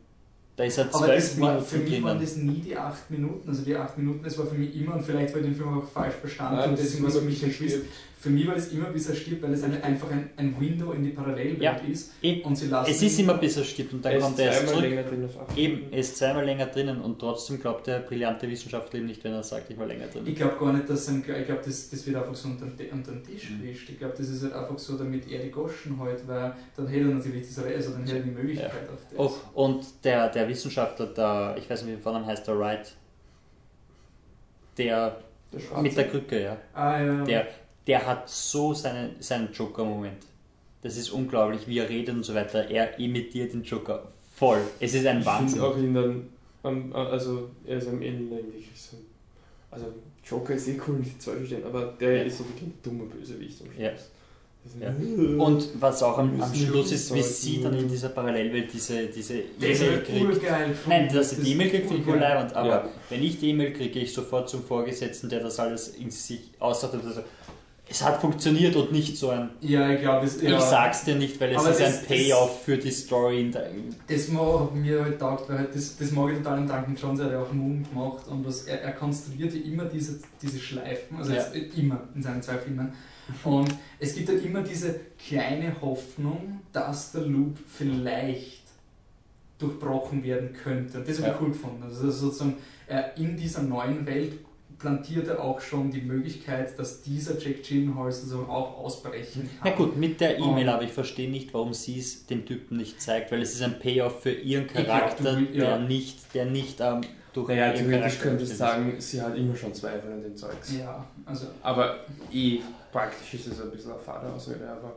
Da ist er Aber zwölf das war, Minuten für mich waren drinnen. das nie die acht Minuten. Also die acht Minuten, das war für mich immer, und vielleicht war ich den Film auch falsch verstanden, Nein, und das deswegen war ist es für immer mich er Twist. Für mich war das immer bis er stirbt, weil es eine, einfach ein, ein Window in die Parallelwelt Ja. ist. Und sie lassen Es ist immer bis er stirbt und dann kommt er erst zurück. länger drin Eben, er ist zweimal länger drinnen und trotzdem glaubt der brillante Wissenschaftler ihm nicht, wenn er sagt, ich war länger drin. Ich glaube gar nicht, dass ein, ich glaube, das, das wird einfach so unter, den- unter den Tisch Mhm. gewischt. Ich glaube, das ist halt einfach so, damit er die Goschen hält, weil dann hätte er natürlich diese, also dann hätte er die Möglichkeit auf das. Oh, und der, der Wissenschaftler, der, ich weiß nicht, wie der Vorname heißt, der Wright, der Der mit der Krücke, ja, Ah, ja. der, der hat so seinen, seinen Joker-Moment. Das ist unglaublich, wie er redet und so weiter. Er imitiert den Joker voll. Es ist ein Ich Wahnsinn. auch ihn dann, am- also er ist am Ende eigentlich so, also Joker ist eh cool, nicht zu verstehen, aber der Ja. ist so wirklich ein dummer Bösewicht am Schluss. Ja. Ja. Und was auch am, am Schluss ist, wie sie dann in dieser Parallelwelt diese, diese E-Mail kriegt. Nein, dass sie die E-Mail kriegt, urgeil. leibend, aber Ja. wenn ich die E-Mail kriege, gehe ich sofort zum Vorgesetzten, der das alles in sich aussagt und so, es hat funktioniert und nicht so ein, Ja, ich glaube, es ja, ich sag's dir nicht, weil es Aber ist das- ein Payoff für die Story. In der, Das mag mir halt taugt, weil halt das, das mag ich total an Duncan Jones, er hat ja auch Moon gemacht und was, er, er konstruiert ja immer diese, diese Schleifen, also Ja. jetzt, äh, immer in seinen zwei Filmen. Und es gibt halt immer diese kleine Hoffnung, dass der Loop vielleicht durchbrochen werden könnte. Und das habe ich Ja. cool gefunden. Also sozusagen äh, in dieser neuen Welt plantiert er auch schon die Möglichkeit, dass dieser Jack Gyllenhaal sozusagen auch ausbrechen kann. Na gut, mit der E-Mail, Um, aber ich verstehe nicht, warum sie es dem Typen nicht zeigt, weil es ist ein Payoff für ihren glaub, Charakter, du- ja. der nicht, der nicht ähm, durch Naja, ihren theoretisch du ist. sagen, sie hat immer schon Zweifel an dem Zeugs. Ja, also, Aber eh, praktisch ist es ein bisschen eine Vater-Ausrede, aber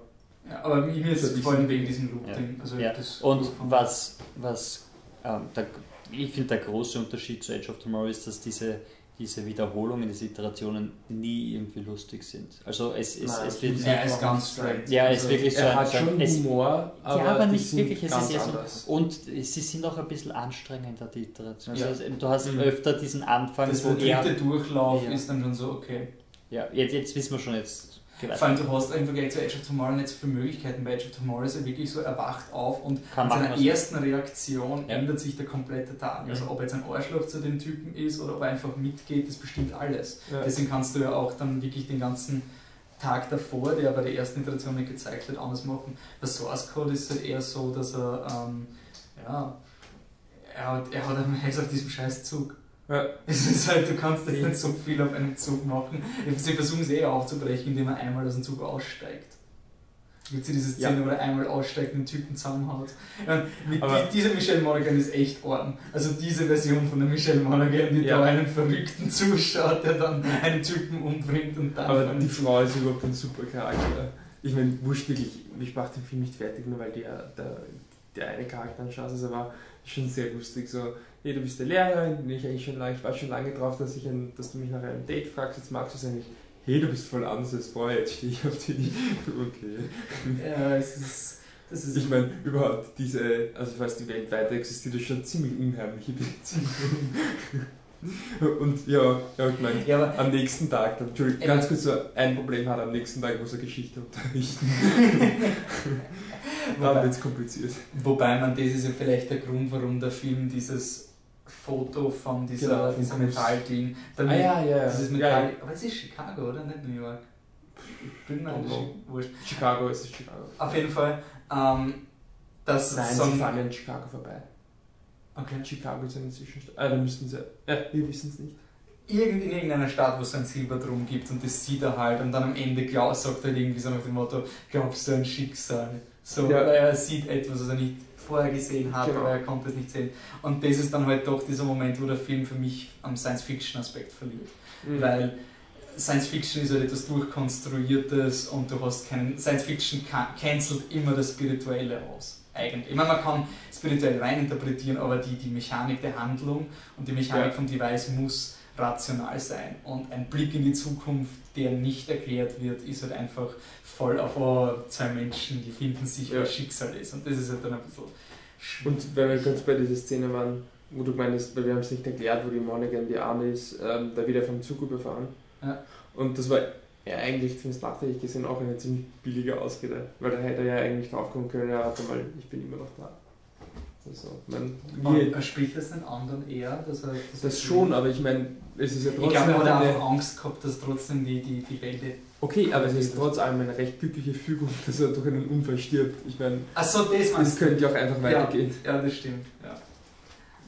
ja, aber mir ist es vor allem wegen diesem Loop-Ding. Also Ja. Und was, was ähm, der, ich finde, der große Unterschied zu Edge of Tomorrow ist, dass diese, diese Wiederholungen, diese Iterationen nie irgendwie lustig sind. Also es, es, Nein, es wird Er ist ganz straight. Ja, es ist Also, wirklich so er ein- hat so schon es- Humor, aber, ja, aber nicht wirklich. Es ist eher so, und sie sind auch ein bisschen anstrengender, die Iteration. Also Ja. es- du hast Mhm. öfter diesen Anfang, Das wo der dritte. Durchlauf Ja. ist dann schon so, okay. Ja, jetzt, jetzt wissen wir schon, jetzt. Vielleicht Vor allem, du hast im Vergleich zu Edge of Tomorrow nicht so viele Möglichkeiten. Bei Edge of Tomorrow ist er wirklich so, er wacht auf und Kann in seiner er- ersten Reaktion Ja. ändert sich der komplette Tag. Also Mhm. ob jetzt ein Arschloch zu dem Typen ist oder ob er einfach mitgeht, das bestimmt alles. Ja. Deswegen kannst du ja auch dann wirklich den ganzen Tag davor, der bei der ersten Iteration nicht gezeigt wird, anders machen. Bei Source Code ist es halt eher so, dass er, ähm, ja, er hat, er hat Heiß auf diesem scheiß Zug. Ja. Es ist halt, du kannst nicht so viel auf einem Zug machen. Sie versuchen es eh aufzubrechen, indem er einmal aus dem Zug aussteigt. Gibt es diese Szene, Ja. wo er einmal aussteigt und den Typen zusammenhaut. Ja, mit Aber- die, dieser Michelle Monaghan ist echt arm. Also diese Version von der Michelle Monaghan, die Ja. da einen Verrückten zuschaut, der dann einen Typen umbringt und dann... Aber die Frau ist überhaupt ein super Charakter. Ich meine, wurscht wirklich, ich mache den Film nicht fertig, nur weil der, der, der eine Charakter ein Schatz ist, aber schon sehr lustig. So, hey, du bist der Lehrerin, bin ich eigentlich schon lange, ich war schon lange drauf, dass, ich ein, dass du mich nach einem Date fragst, jetzt magst du es eigentlich. Hey, du bist voll anders als vorher, jetzt stehe ich auf die. Okay. ja, es ist... Das ist Ich meine, überhaupt diese, also falls die Welt weiter existiert, ist schon ziemlich unheimliche Beziehungen. Und ja, ja, ich meine, ja, am nächsten Tag, dann, Entschuldigung, ganz kurz so ein Problem hat, am nächsten Tag muss er Geschichte unterrichten. Dann wird es kompliziert. wobei man, das ist ja vielleicht der Grund, warum der Film dieses Foto von dieser, Genau, dieser. Metallding... Ah ja, ja, ja. Dieses Metall... Aber es ist Chicago, oder? Nicht New York. Ich bin mir wurscht. Chicago ist es Chicago. Auf jeden Fall, ähm, dass Nein, so sie fahren in Chicago vorbei. Okay. Chicago ist eine Zwischenstadt. Ah, da müssten sie. Ja, wir wissen es nicht. Irgend, in irgendeiner Stadt, wo es ein Silberdrum gibt und das sieht er halt und dann am Ende glaub, sagt er irgendwie so nach dem Motto, glaubst du an Schicksal? So, Ja. weil er sieht etwas, was er nicht vorher gesehen hat, Genau. aber er konnte es nicht sehen. Und das ist dann halt doch dieser Moment, wo der Film für mich am Science-Fiction-Aspekt verliert. Mhm. Weil Science Fiction ist halt etwas Durchkonstruiertes und du hast keinen. Science Fiction can- cancelt immer das Spirituelle aus. Eigentlich. Ich meine, man kann spirituell reininterpretieren, aber die, die Mechanik der Handlung und die Mechanik Ja. vom Device muss rational sein. Und ein Blick in die Zukunft, der nicht erklärt wird, ist halt einfach voll auf oh, zwei Menschen, die finden sich, Ja. was Schicksal ist. Und das ist halt dann ein bisschen. schwierig. Und wenn wir kurz bei dieser Szene waren, wo du meinst, weil wir haben es nicht erklärt, wo die Monaghan die Arme ist, ähm, da wird er vom Zug überfahren. Ja. Und das war ja eigentlich, zumindest nachträglich gesehen, auch eine ziemlich billige Ausrede. Weil da hätte er ja eigentlich draufkommen können, ja, warte mal, ich bin immer noch da. Also, wir, er spricht das den anderen eher? Dass er, dass das schon, aber ich meine, es ist ja Ich trotzdem glaube, er hat einfach Angst gehabt, dass trotzdem die, die, die Welt. Okay, aber es ist trotz allem eine recht glückliche Fügung, dass er durch einen Unfall stirbt. Ich meine, Achso, das du? könnte ja auch einfach weitergehen. Ja, das stimmt. Ja.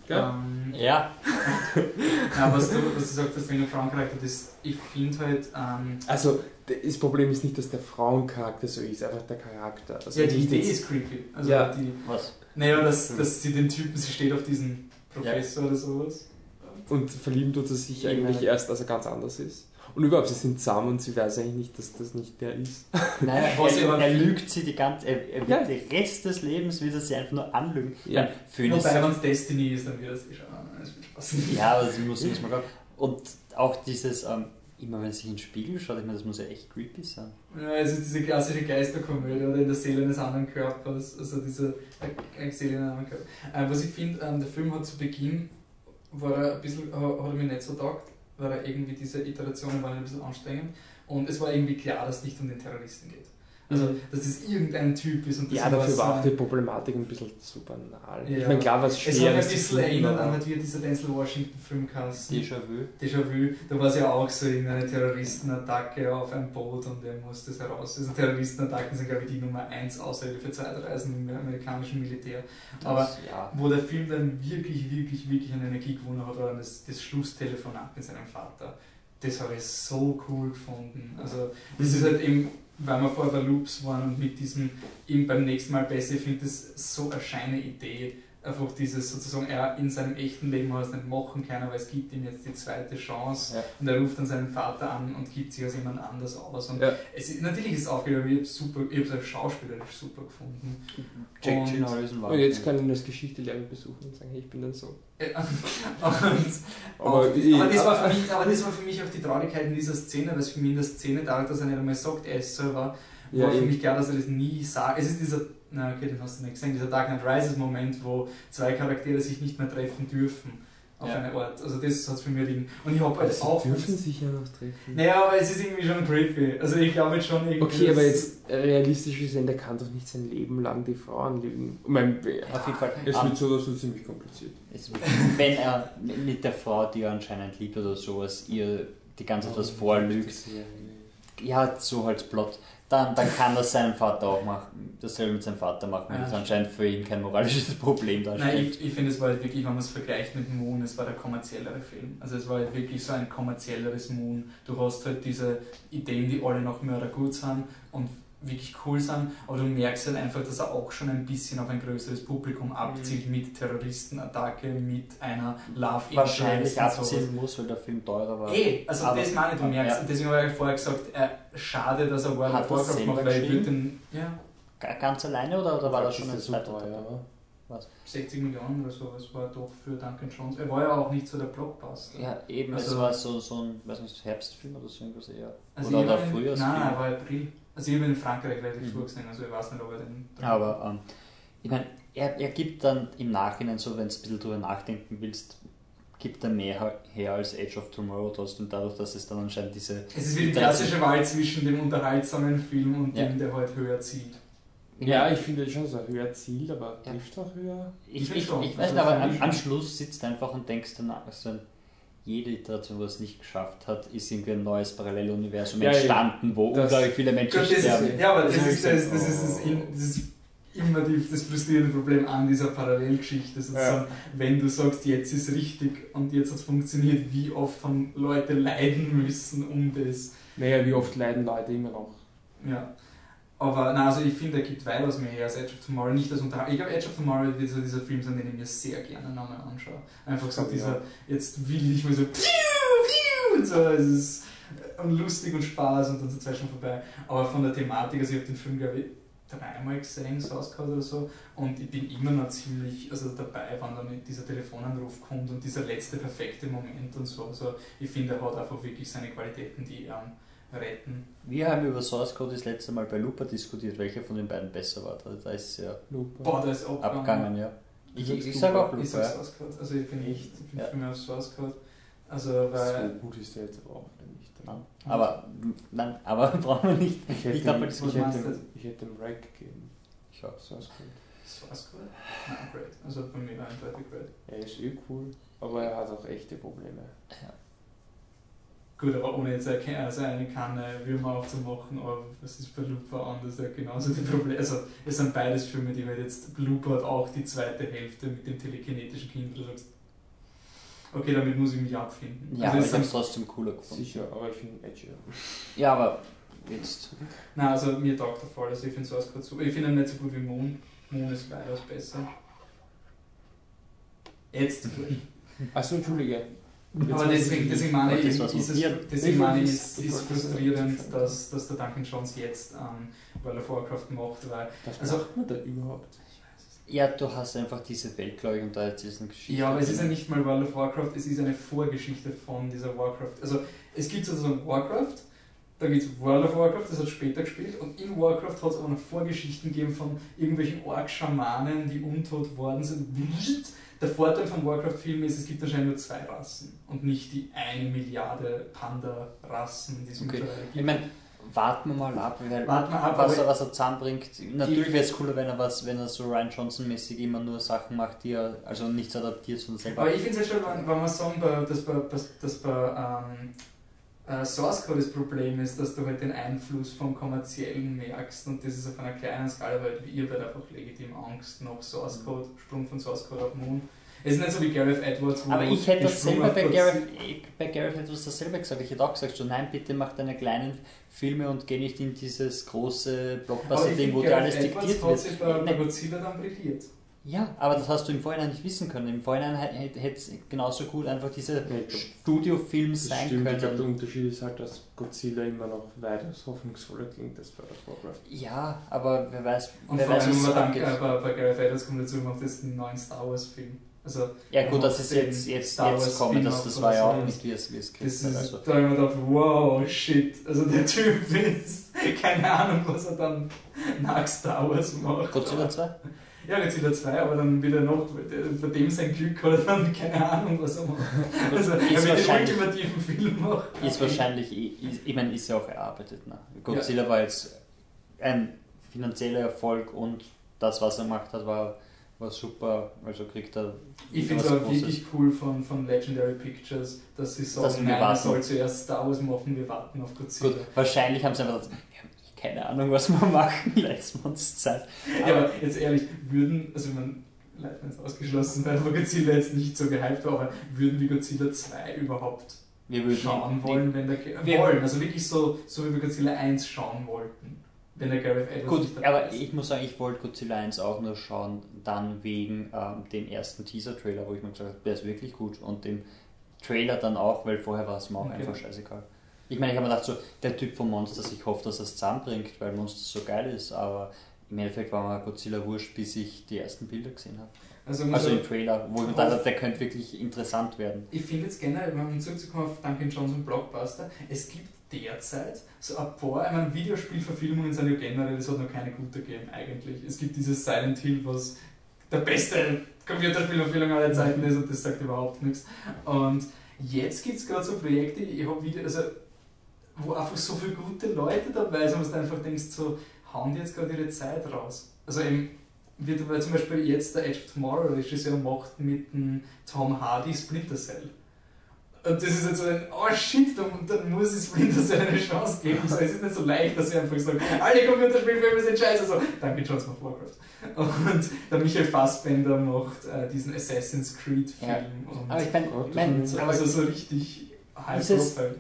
Gell? Ähm, Ja, ja, was, du, was du sagst, das wegen der Frauencharakter, das, ich finde halt. Ähm, Also, das Problem ist nicht, dass der Frauencharakter so ist, einfach der Charakter. Also ja, die Idee ist creepy. Also, Ja. die, was? Naja, dass, dass sie den Typen, sie steht auf diesen Professor oder sowas. Und verlieben tut er sich Ich eigentlich meine- erst, als er ganz anders ist. Und überhaupt, sie sind zusammen und sie weiß eigentlich nicht, dass das nicht der ist. Nein, Was er, aber- er lügt sie die ganze, er, er wird Ja. den Rest des Lebens wird er sie einfach nur anlügen. Ja. Phönix, Wobei, wenn es Destiny ist, dann wird es eh schon. Das wird ja, aber sie muss muss man glauben. Und auch dieses, ähm, immer wenn sie sich in den Spiegel schaut, ich meine, das muss ja echt creepy sein. Ja, es ist diese klassische Geisterkomödie oder in der Seele eines anderen Körpers, also diese äh, Seele in einem anderen Körper. Äh, was ich finde, ähm, der Film hat zu Beginn, war er ein bisschen, ha- hat er mir nicht so taugt, weil er irgendwie diese Iterationen waren ein bisschen anstrengend und es war irgendwie klar, dass es nicht um den Terroristen geht. Also, dass das irgendein Typ ist und das Ja, dafür was, war auch äh, die Problematik ein bisschen zu banal. Ja. Ich meine, klar war es Es schwer. hat ein das bisschen erinnert an halt wie dieser Denzel Washington-Film Kasten. Déjà-vu. Déjà-vu, da war es ja auch so irgendeine Terroristenattacke auf ein Boot und er musste es heraus. Also Terroristenattacken sind, glaube ich, die Nummer 1 Außerhalb für Zeitreisen im amerikanischen Militär. Aber Das- ja. wo der Film dann wirklich, wirklich, wirklich an Energie gewonnen hat, war dann das, das Schlusstelefonat mit seinem Vater. das habe ich so cool gefunden. Also das ist halt eben, weil wir vor der Loops waren und mit diesem eben beim nächsten Mal besser, ich finde das so eine scheine Idee, einfach dieses sozusagen, er in seinem echten Leben hat es nicht machen können, aber es gibt ihm jetzt die zweite Chance Ja. und er ruft dann seinen Vater an und gibt sich als jemand anders aus. Und Ja. es ist, natürlich ist es aufgegangen, ich habe es super, ich habe es als schauspielerisch super gefunden. Jack Und- Gyllenhaal ist ein Und jetzt Wahnsinn. kann ich das Geschichtelehrer besuchen und sagen, hey, ich bin dann so. Und, Aber, aber, ich- aber, das war für mich, aber das war für mich auch die Traurigkeit in dieser Szene, weil es für mich in der Szene dadurch, dass er nicht einmal sagt, er ist selber, Ja, war für mich klar, dass er das nie sagt. Es ist dieser, na okay, den hast du nicht gesehen, dieser Dark Knight Rises Moment, wo zwei Charaktere sich nicht mehr treffen dürfen auf Ja. eine Art. Also das hat es für mich liegen. Und ich habe halt Sie auch... dürfen sich ja noch treffen. Naja, aber es ist irgendwie schon creepy. Also ich glaube jetzt schon irgendwie... Okay, aber jetzt realistisch gesehen, der kann doch nicht sein Leben lang die Frau anlügen. Ich meine, Auf jeden Fall. es wird so oder so ziemlich kompliziert. es wenn er mit der Frau, die er anscheinend liebt oder sowas, ihr die ganze Zeit was vorlügt, ja, so halt Plot, dann, dann kann das seinem Vater auch machen, dasselbe mit seinem Vater machen, Ja. das anscheinend für ihn kein moralisches Problem Nein, darstellt. ich, ich finde, es war halt wirklich, wenn man es vergleicht mit Moon, es war der kommerziellere Film. Also es war halt wirklich so ein kommerzielleres Moon. Du hast halt diese Ideen, die alle noch Mörder gut sind und wirklich cool sind, aber du merkst halt einfach, dass er auch schon ein bisschen auf ein größeres Publikum abzielt mit Terroristenattacke, mit einer Love Wahrscheinlich abziehen muss, weil der Film teurer war. Eh, also Aber- das meine ich, du merkst, Ja. deswegen habe ich vorher gesagt, äh, schade, dass er World of Warcraft macht, weil ich würde den, ja, Ga- Ganz alleine oder, oder war das schon ein so zweiter teuer, ja. 60 Millionen oder sowas war doch für Duncan Jones. Er war ja auch nicht so der Blockbuster. Ja, eben, es Also- war so, so ein, weiß nicht, Herbstfilm oder so irgendwas eher. Also oder ihn- Frühjahrsfilm. Nein, nein, er war April. Also ich habe ihn in Frankreich relativ Mhm. früh gesehen, also ich weiß nicht, ob er den... Aber ähm, ich meine, er, er gibt dann im Nachhinein so, wenn du ein bisschen drüber nachdenken willst, gibt er mehr her als Age of Tomorrow trotzdem dadurch, dass es dann anscheinend diese Es ist wie die klassische Wahl zwischen dem unterhaltsamen Film und Ja. dem, der halt höher zieht. Ja, ich finde schon so höher Ziel, aber Ja. trifft auch höher. Ich, Ich ich, ich weiß Also nicht, aber am, am. Schluss sitzt du einfach und denkst danach, also jede Iteration, wo es nicht geschafft hat, ist irgendwie ein neues Paralleluniversum Ja, ja. entstanden, wo Das- unglaublich viele Menschen das sterben. ist, ja, aber das Das ist, das, das, ist das, in- das ist immer die, das frustrierende Problem an dieser Parallelgeschichte. Sozusagen, wenn du sagst, jetzt ist richtig und jetzt hat es funktioniert, wie oft haben Leute leiden müssen um das. Naja, wie oft leiden Leute immer noch? Ja. Aber nein, also ich finde, er gibt weitaus mehr her als Edge of Tomorrow. Nicht als Unterhaltung. Ich glaube, Edge of Tomorrow wird so dieser Film sein, den ich mir sehr gerne nochmal anschaue. Einfach so Ja. dieser, jetzt will ich mal so, piu, piu, und so, es ist und lustig und Spaß und dann sind zwei schon vorbei. Aber von der Thematik, also ich habe den Film, glaube ich, dreimal gesehen, Source Code oder so, und ich bin immer noch ziemlich also dabei, wann dann dieser Telefonanruf kommt und dieser letzte perfekte Moment und so. Also ich finde, er hat einfach wirklich seine Qualitäten, die ihn retten. Wir haben über Source Code das letzte Mal bei Looper diskutiert, welcher von den beiden besser war. Da, da ist ja Lupe. Boah, da ist abgegangen. abgegangen, ja. Ich, ich, du, sage auch Ich Looper. sag Ja. Source Code. Also ich bin Echt? ich bin Ja. viel mehr auf Source Code. Also weil. So gut ist der jetzt aber auch nicht. Nein. Aber, nein, aber brauchen wir nicht. Ich hätte, Ich glaub, ihm- ich, hätte, ich hätte ihm Rack gegeben. Ich auch. Source Code. Source Code? Nein, great. Also bei mir eindeutig great. Er ist eh cool, aber er hat auch echte Probleme. Gut, aber ohne jetzt eine, also eine Kanne Würmer aufzumachen, aber was ist bei Looper anders? Genauso die Probleme. Also es sind beides Filme, die halt jetzt. Looper hat auch die zweite Hälfte mit dem telekinetischen Kind, wo du sagst, okay, damit muss ich mich abfinden. Ja, also aber es ich es trotzdem cooler gefunden. Sicher, aber ich finde edgy. Ja, aber jetzt. nein, also mir taugt der Fall, also ich finde Source Code super. Ich finde ihn nicht so gut wie Moon. Moon ist weitaus besser. Jetzt. Achso, Entschuldige. Aber deswegen, deswegen meine ich, Das ist es, deswegen meine ich, ist, ist frustrierend, dass, dass der Duncan Jones jetzt ähm, World of Warcraft macht, weil Was Also- macht man da überhaupt? Ja, du hast einfach diese Welt, glaube ich, und da jetzt ist eine Geschichte. Ja, aber es ist ja nicht mal World of Warcraft, es ist eine Vorgeschichte von dieser Warcraft. Also es gibt sozusagen Warcraft, dann gibt es World of Warcraft, das hat später gespielt, und in Warcraft hat es aber noch Vorgeschichten gegeben von irgendwelchen Ork-Schamanen, die untot worden sind. Der Vorteil von Warcraft-Filmen ist, es gibt anscheinend nur zwei Rassen und nicht die eine Milliarde Panda-Rassen, die es Okay. mittlerweile gibt. Ich meine, warten wir mal ab, weil Warten wir ab, was, er, was er zusammenbringt. Natürlich wäre es cooler, wenn er was, wenn er so Ryan Johnson-mäßig immer nur Sachen macht, die er, also nichts adaptiert, sondern selber. Aber ich finde es halt schon, wenn, wenn wir sagen, bei, dass bei, dass bei ähm, äh, Source Code das Problem ist, dass du halt den Einfluss vom Kommerziellen merkst und das ist auf einer kleinen Skala, weil ihr werdet einfach legitim Angst nach Source Code, Sprung von Source Code auf Moon. Es ist nicht so wie Gareth Edwards, wo Aber ich hätte das selber bei Gareth, bei Gareth Edwards dasselbe gesagt. Ich hätte auch gesagt, so nein, bitte mach deine kleinen Filme und geh nicht in dieses große Blockbuster-Ding, wo dir alles Gareth Edwards diktiert hat wird. sich bei, bei. Godzilla dann brilliert. Ja, aber das hast du im Vorhinein nicht wissen können. Im Vorhinein hätte es genauso gut einfach diese Studiofilm sein stimmt, ich glaube, der können. Unterschied ist halt, dass Godzilla immer noch weitaus hoffnungsvoller klingt als bei der Warcraft. Ja, aber wer weiß, Und wer vor weiß, allem, was so man dann angeht. bei, bei Gareth Edwards kommt dazu, macht das einen neuen Star Wars Film. Also, Ja gut, das ist den jetzt, jetzt, Star jetzt Wars kommen, das, das war ja auch nicht wie es, wie es Das ist, Also. da habe ich mir gedacht, wow, shit. Also der Typ ist, keine Ahnung, was er dann nach Star Wars macht. Godzilla 2? Ja, Godzilla 2, aber dann wieder noch, bei dem sein Glück hat er dann keine Ahnung, was er macht. Also er Ist will den ultimativen Film machen. Ist wahrscheinlich, ich, ich meine, ist ja auch erarbeitet. Ne? Godzilla war jetzt ein finanzieller Erfolg und das, was er gemacht hat, war, war super. Also kriegt er Ich finde es auch wirklich cool von, von Legendary Pictures, dass sie sagen, wir nein, warten. soll zuerst Star Wars machen, wir warten auf Godzilla. Gut, wahrscheinlich haben sie einfach gesagt, keine Ahnung, was wir machen, leisten wir uns Zeit. Ja, aber jetzt ehrlich, würden, also man, Leitner ist ausgeschlossen, weil aber Godzilla jetzt nicht so gehypt war, aber würden wir Godzilla 2 überhaupt schauen wollen, wenn der Wir- wollen, also wirklich so, so wie wir Godzilla 1 schauen wollten, wenn der Gareth Edwards Gut, aber ist. ich muss sagen, ich wollte Godzilla 1 auch nur schauen, dann wegen ähm, dem ersten Teaser-Trailer, wo ich mir gesagt habe, der ist wirklich gut. Und dem Trailer dann auch, weil vorher war es mir auch Okay. einfach scheißegal. Ich meine, ich habe mir gedacht, so, der Typ von Monsters, ich hoffe, dass er es zusammenbringt, weil Monsters so geil ist, aber im Endeffekt war mir Godzilla wurscht, bis ich die ersten Bilder gesehen habe. Also, Also im Trailer, wo ich mir gedacht habe, der könnte wirklich interessant werden. Ich finde jetzt generell, um zurückzukommen auf Duncan Johnson Blockbuster, es gibt derzeit so ein paar, ich meine, Videospielverfilmungen sind ja generell, es hat noch keine gute gegeben eigentlich. Es gibt dieses Silent Hill, was der beste Computerspielverfilmung aller Zeiten ist und das sagt überhaupt nichts. Und jetzt gibt es gerade so Projekte, ich habe Video, also wo einfach so viele gute Leute dabei sind, wo du einfach denkst, so, hauen die jetzt gerade ihre Zeit raus. Also eben, wird weil zum Beispiel jetzt der Edge of Tomorrow Regisseur macht mit dem Tom Hardy Splinter Cell. Und das ist jetzt so ein, oh shit, dann, dann muss ich Splinter Cell eine Chance geben. So, es ist nicht so leicht, dass ich einfach sage, alle Computerspielfilme sind scheiße. So, danke Johnson of Warcraft. Und der Michael Fassbender macht äh, diesen Assassin's Creed Film. Ja. Und Aber ich mein, so, aber also so richtig high profile.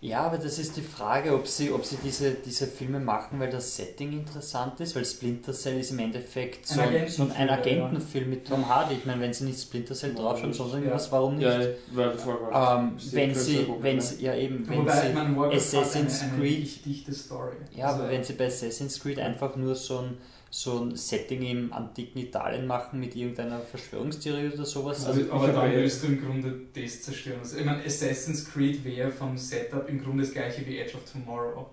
Ja, aber das ist die Frage, ob sie, ob sie diese, diese Filme machen, weil das Setting interessant ist, weil Splinter Cell ist im Endeffekt so Ein ein, so ein Agentenfilm mit Tom Hardy. Ich meine, wenn sie nicht Splinter Cell draufschauen, sondern irgendwas, warum nicht? Ja, weil vorher Ähm, wenn sie, wenn sie, ja eben, wenn Wobei, sie, Warcraft Assassin's eine, eine Creed- richtig dichte Story. ja, Also, aber wenn sie bei Assassin's Creed einfach nur so ein, so ein Setting im antiken Italien machen mit irgendeiner Verschwörungstheorie oder sowas, Also, also, aber habe- willst du im Grunde das zerstören. Also, ich meine, Assassin's Creed wäre vom Setup im Grunde das gleiche wie Edge of Tomorrow.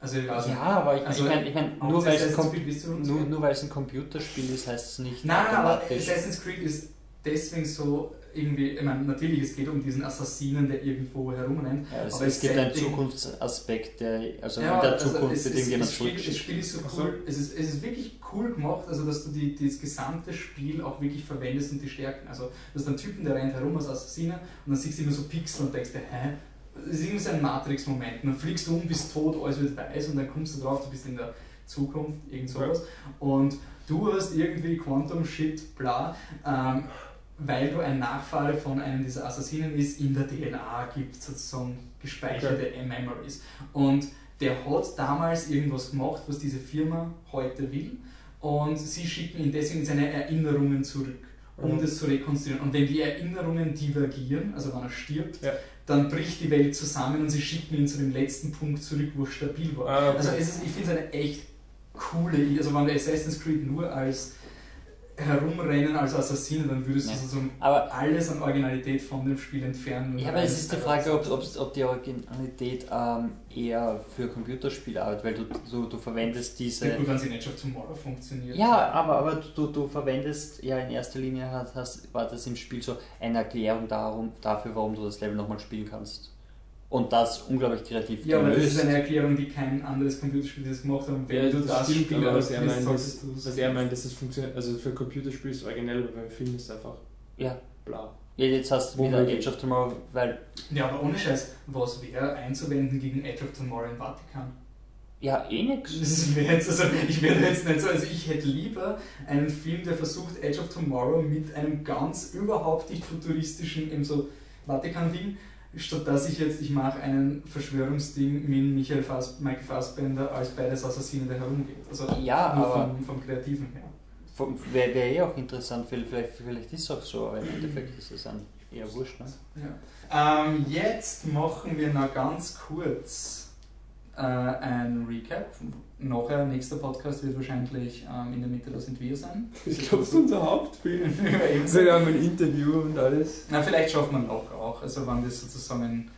Also, nicht. ja, aber ich, Also, ich meine, ich mein, nur weil es ein nur, nur Computerspiel ist, heißt es nicht Nein, aber. Assassin's Creed ist deswegen so irgendwie, ich meine, natürlich, es geht um diesen Assassinen, der irgendwo herumrennt. Ja, es, Aber es es gibt einen Zukunftsaspekt, der, also Ja, in der also Zukunft es, wird es, irgendjemand das. Spiel ist so cool, es ist, es ist wirklich cool gemacht, also dass du die, das gesamte Spiel auch wirklich verwendest und die Stärken. Also du hast einen Typen, der rennt herum als Assassiner und dann siehst du immer so Pixel und denkst dir, hä? Das ist irgendwie so ein Matrix-Moment. Dann fliegst du um, bist tot, alles wird weiß und dann kommst du drauf, du bist in der Zukunft, irgend sowas. Und du hast irgendwie Quantum Shit, bla, ähm, weil du ein Nachfahre von einem dieser Assassinen ist, in der DNA gibt sozusagen gespeicherte Memories. Und der hat damals irgendwas gemacht, was diese Firma heute will. Und sie schicken ihn deswegen seine Erinnerungen zurück, um Mhm. das zu rekonstruieren. Und wenn die Erinnerungen divergieren, also wenn er stirbt, Ja. dann bricht die Welt zusammen und sie schicken ihn zu dem letzten Punkt zurück, wo es stabil war. Ah, okay. Also es ist, ich finde es eine echt coole Idee. Also wenn wir Assassin's Creed nur als herumrennen als Assassine, dann würdest du Ja. sozusagen Aber, alles an Originalität von dem Spiel entfernen. ja, aber es ist die Frage, ob, ob, die Originalität ähm, eher für Computerspiele arbeitet, weil du, du, du verwendest Ja, diese... gut, wenn sie in Edge of Tomorrow funktioniert. Ja, aber, aber du, du verwendest ja in erster Linie, hast, hast, war das im Spiel so eine Erklärung darum, dafür, warum du das Level nochmal spielen kannst. Und das unglaublich kreativ Ja, aber das gelöst. ist eine Erklärung, die kein anderes Computerspiel das gemacht hat. Wenn Ja, du das das stimmt, Spiel aber was er meint, es- Was er meint, dass es funktioniert, also für Computerspiel ist es originell, aber beim Film ist es einfach ja. bla. ja, jetzt hast du Wo wieder Age of Tomorrow, weil Ja, aber ohne Scheiß, was wäre einzuwenden gegen Edge of Tomorrow im Vatikan? Ja, eh nix. Das wäre jetzt, also ich wäre jetzt nicht so, also ich hätte lieber einen Film, der versucht, Edge of Tomorrow mit einem ganz überhaupt nicht futuristischen, eben so Vatikan-Ding, statt dass ich jetzt, ich mache einen Verschwörungsding mit Michael Fass, Michael Fassbender als beides Assassine, der herumgeht. Also Ja, nur aber vom, vom Kreativen her. wäre wär eh auch interessant, vielleicht, vielleicht ist es auch so, aber im Endeffekt ist es dann eher wurscht. Ne? Ja. Ähm, jetzt machen wir noch ganz kurz äh, ein Recap. Nachher, nächster Podcast wird wahrscheinlich ähm, in der Mitte, da sind wir sein. Ich glaube, es ist unser Hauptfilm. Ebenso. Wir haben ein Interview und alles. Na, vielleicht schaffen wir noch auch. Also, wenn das sozusagen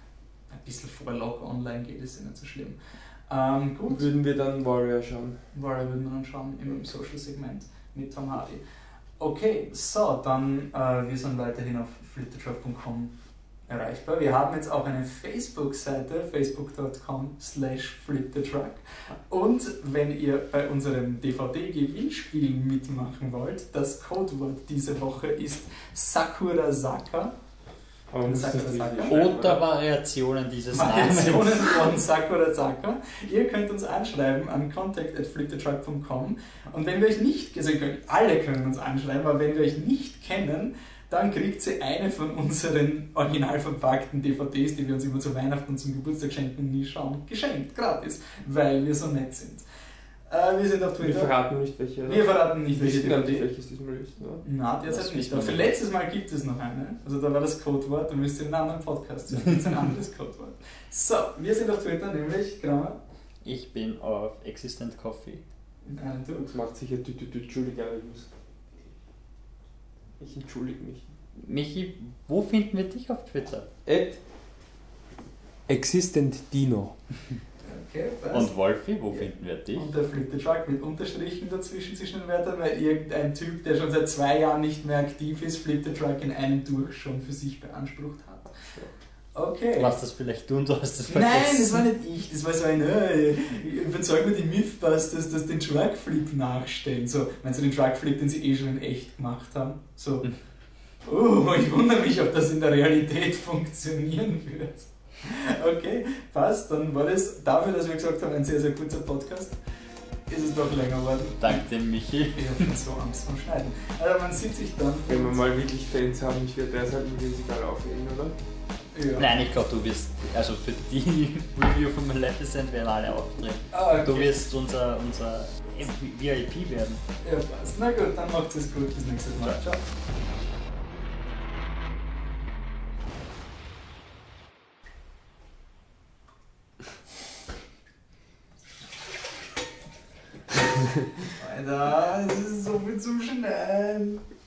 ein bisschen vor Log online geht, ist ja nicht so schlimm. Ähm, gut. Würden wir dann Warrior schauen. Warrior würden wir dann schauen im Social-Segment mit Tom Hardy. Okay, so, dann, äh, wir sind weiterhin auf flittertruck.com erreichbar. Wir haben jetzt auch eine Facebook-Seite, facebook.com slash flittertruck. Und wenn ihr bei unserem DVD-Gewinnspiel mitmachen wollt, das Codewort diese Woche ist Sakura Saka. Oder Variationen dieses Variationen Namens. von Sakurasaka. Ihr könnt uns anschreiben an contact.flittertruck.com und wenn wir euch nicht, also alle können uns anschreiben, aber wenn wir euch nicht kennen, dann kriegt ihr eine von unseren original verpackten DVDs, die wir uns immer zu Weihnachten und zum Geburtstag schenken und nie schauen, geschenkt, gratis, weil wir so nett sind. Äh, wir sind auf Wir Twitter. verraten nicht welche. oder? Wir verraten nicht, Wir welche DVD. welches diesmal ist. Oder? Na, derzeit nicht. wir Aber für letztes Mal gibt es noch eine. Also da war das Codewort, da müsst ihr in einem anderen Podcast hören. Das ist ein anderes Codewort. So, wir sind auf Twitter, nämlich Kramer. Ich bin auf Existent Coffee. In einem du. Das macht sicher aber ich muss. Ich entschuldige mich. Michi, wo finden wir dich auf Twitter? Ed Existent Dino. Okay, passt. Und Wolfi, wo finden wir dich? Und der Flip the Truck mit Unterstrichen dazwischen zwischen den Wörtern, weil irgendein Typ, der schon seit zwei Jahren nicht mehr aktiv ist, Flip the Truck in einem durch schon für sich beansprucht hat. Okay. Was das vielleicht du und du hast Nein, vergessen. das war nicht ich. Das war so ein, äh, überzeug mir die Mythbusters, dass den Truckflip nachstellen. So, meinst du den Truckflip, den sie eh schon in echt gemacht haben? So, oh, ich wundere mich, ob das in der Realität funktionieren wird. Okay, passt. Dann war das dafür, dass wir gesagt haben, ein sehr, sehr kurzer Podcast. Ist es doch länger geworden. Dank dem Michi. Ich habe so Angst vom Schneiden. Also man sieht sich dann. Wenn wir mal wirklich Fans haben, ich werde deshalb im Musical auflegen, oder? Ja. Nein, ich glaube, du wirst, also für die Review von Maleficent werden alle auftreten. Ah, okay. Du wirst unser, unser VIP werden. Ja, passt. Na gut, dann macht es gut. Bis nächstes Mal. Ciao. Alter, es ist so viel zum Schneiden.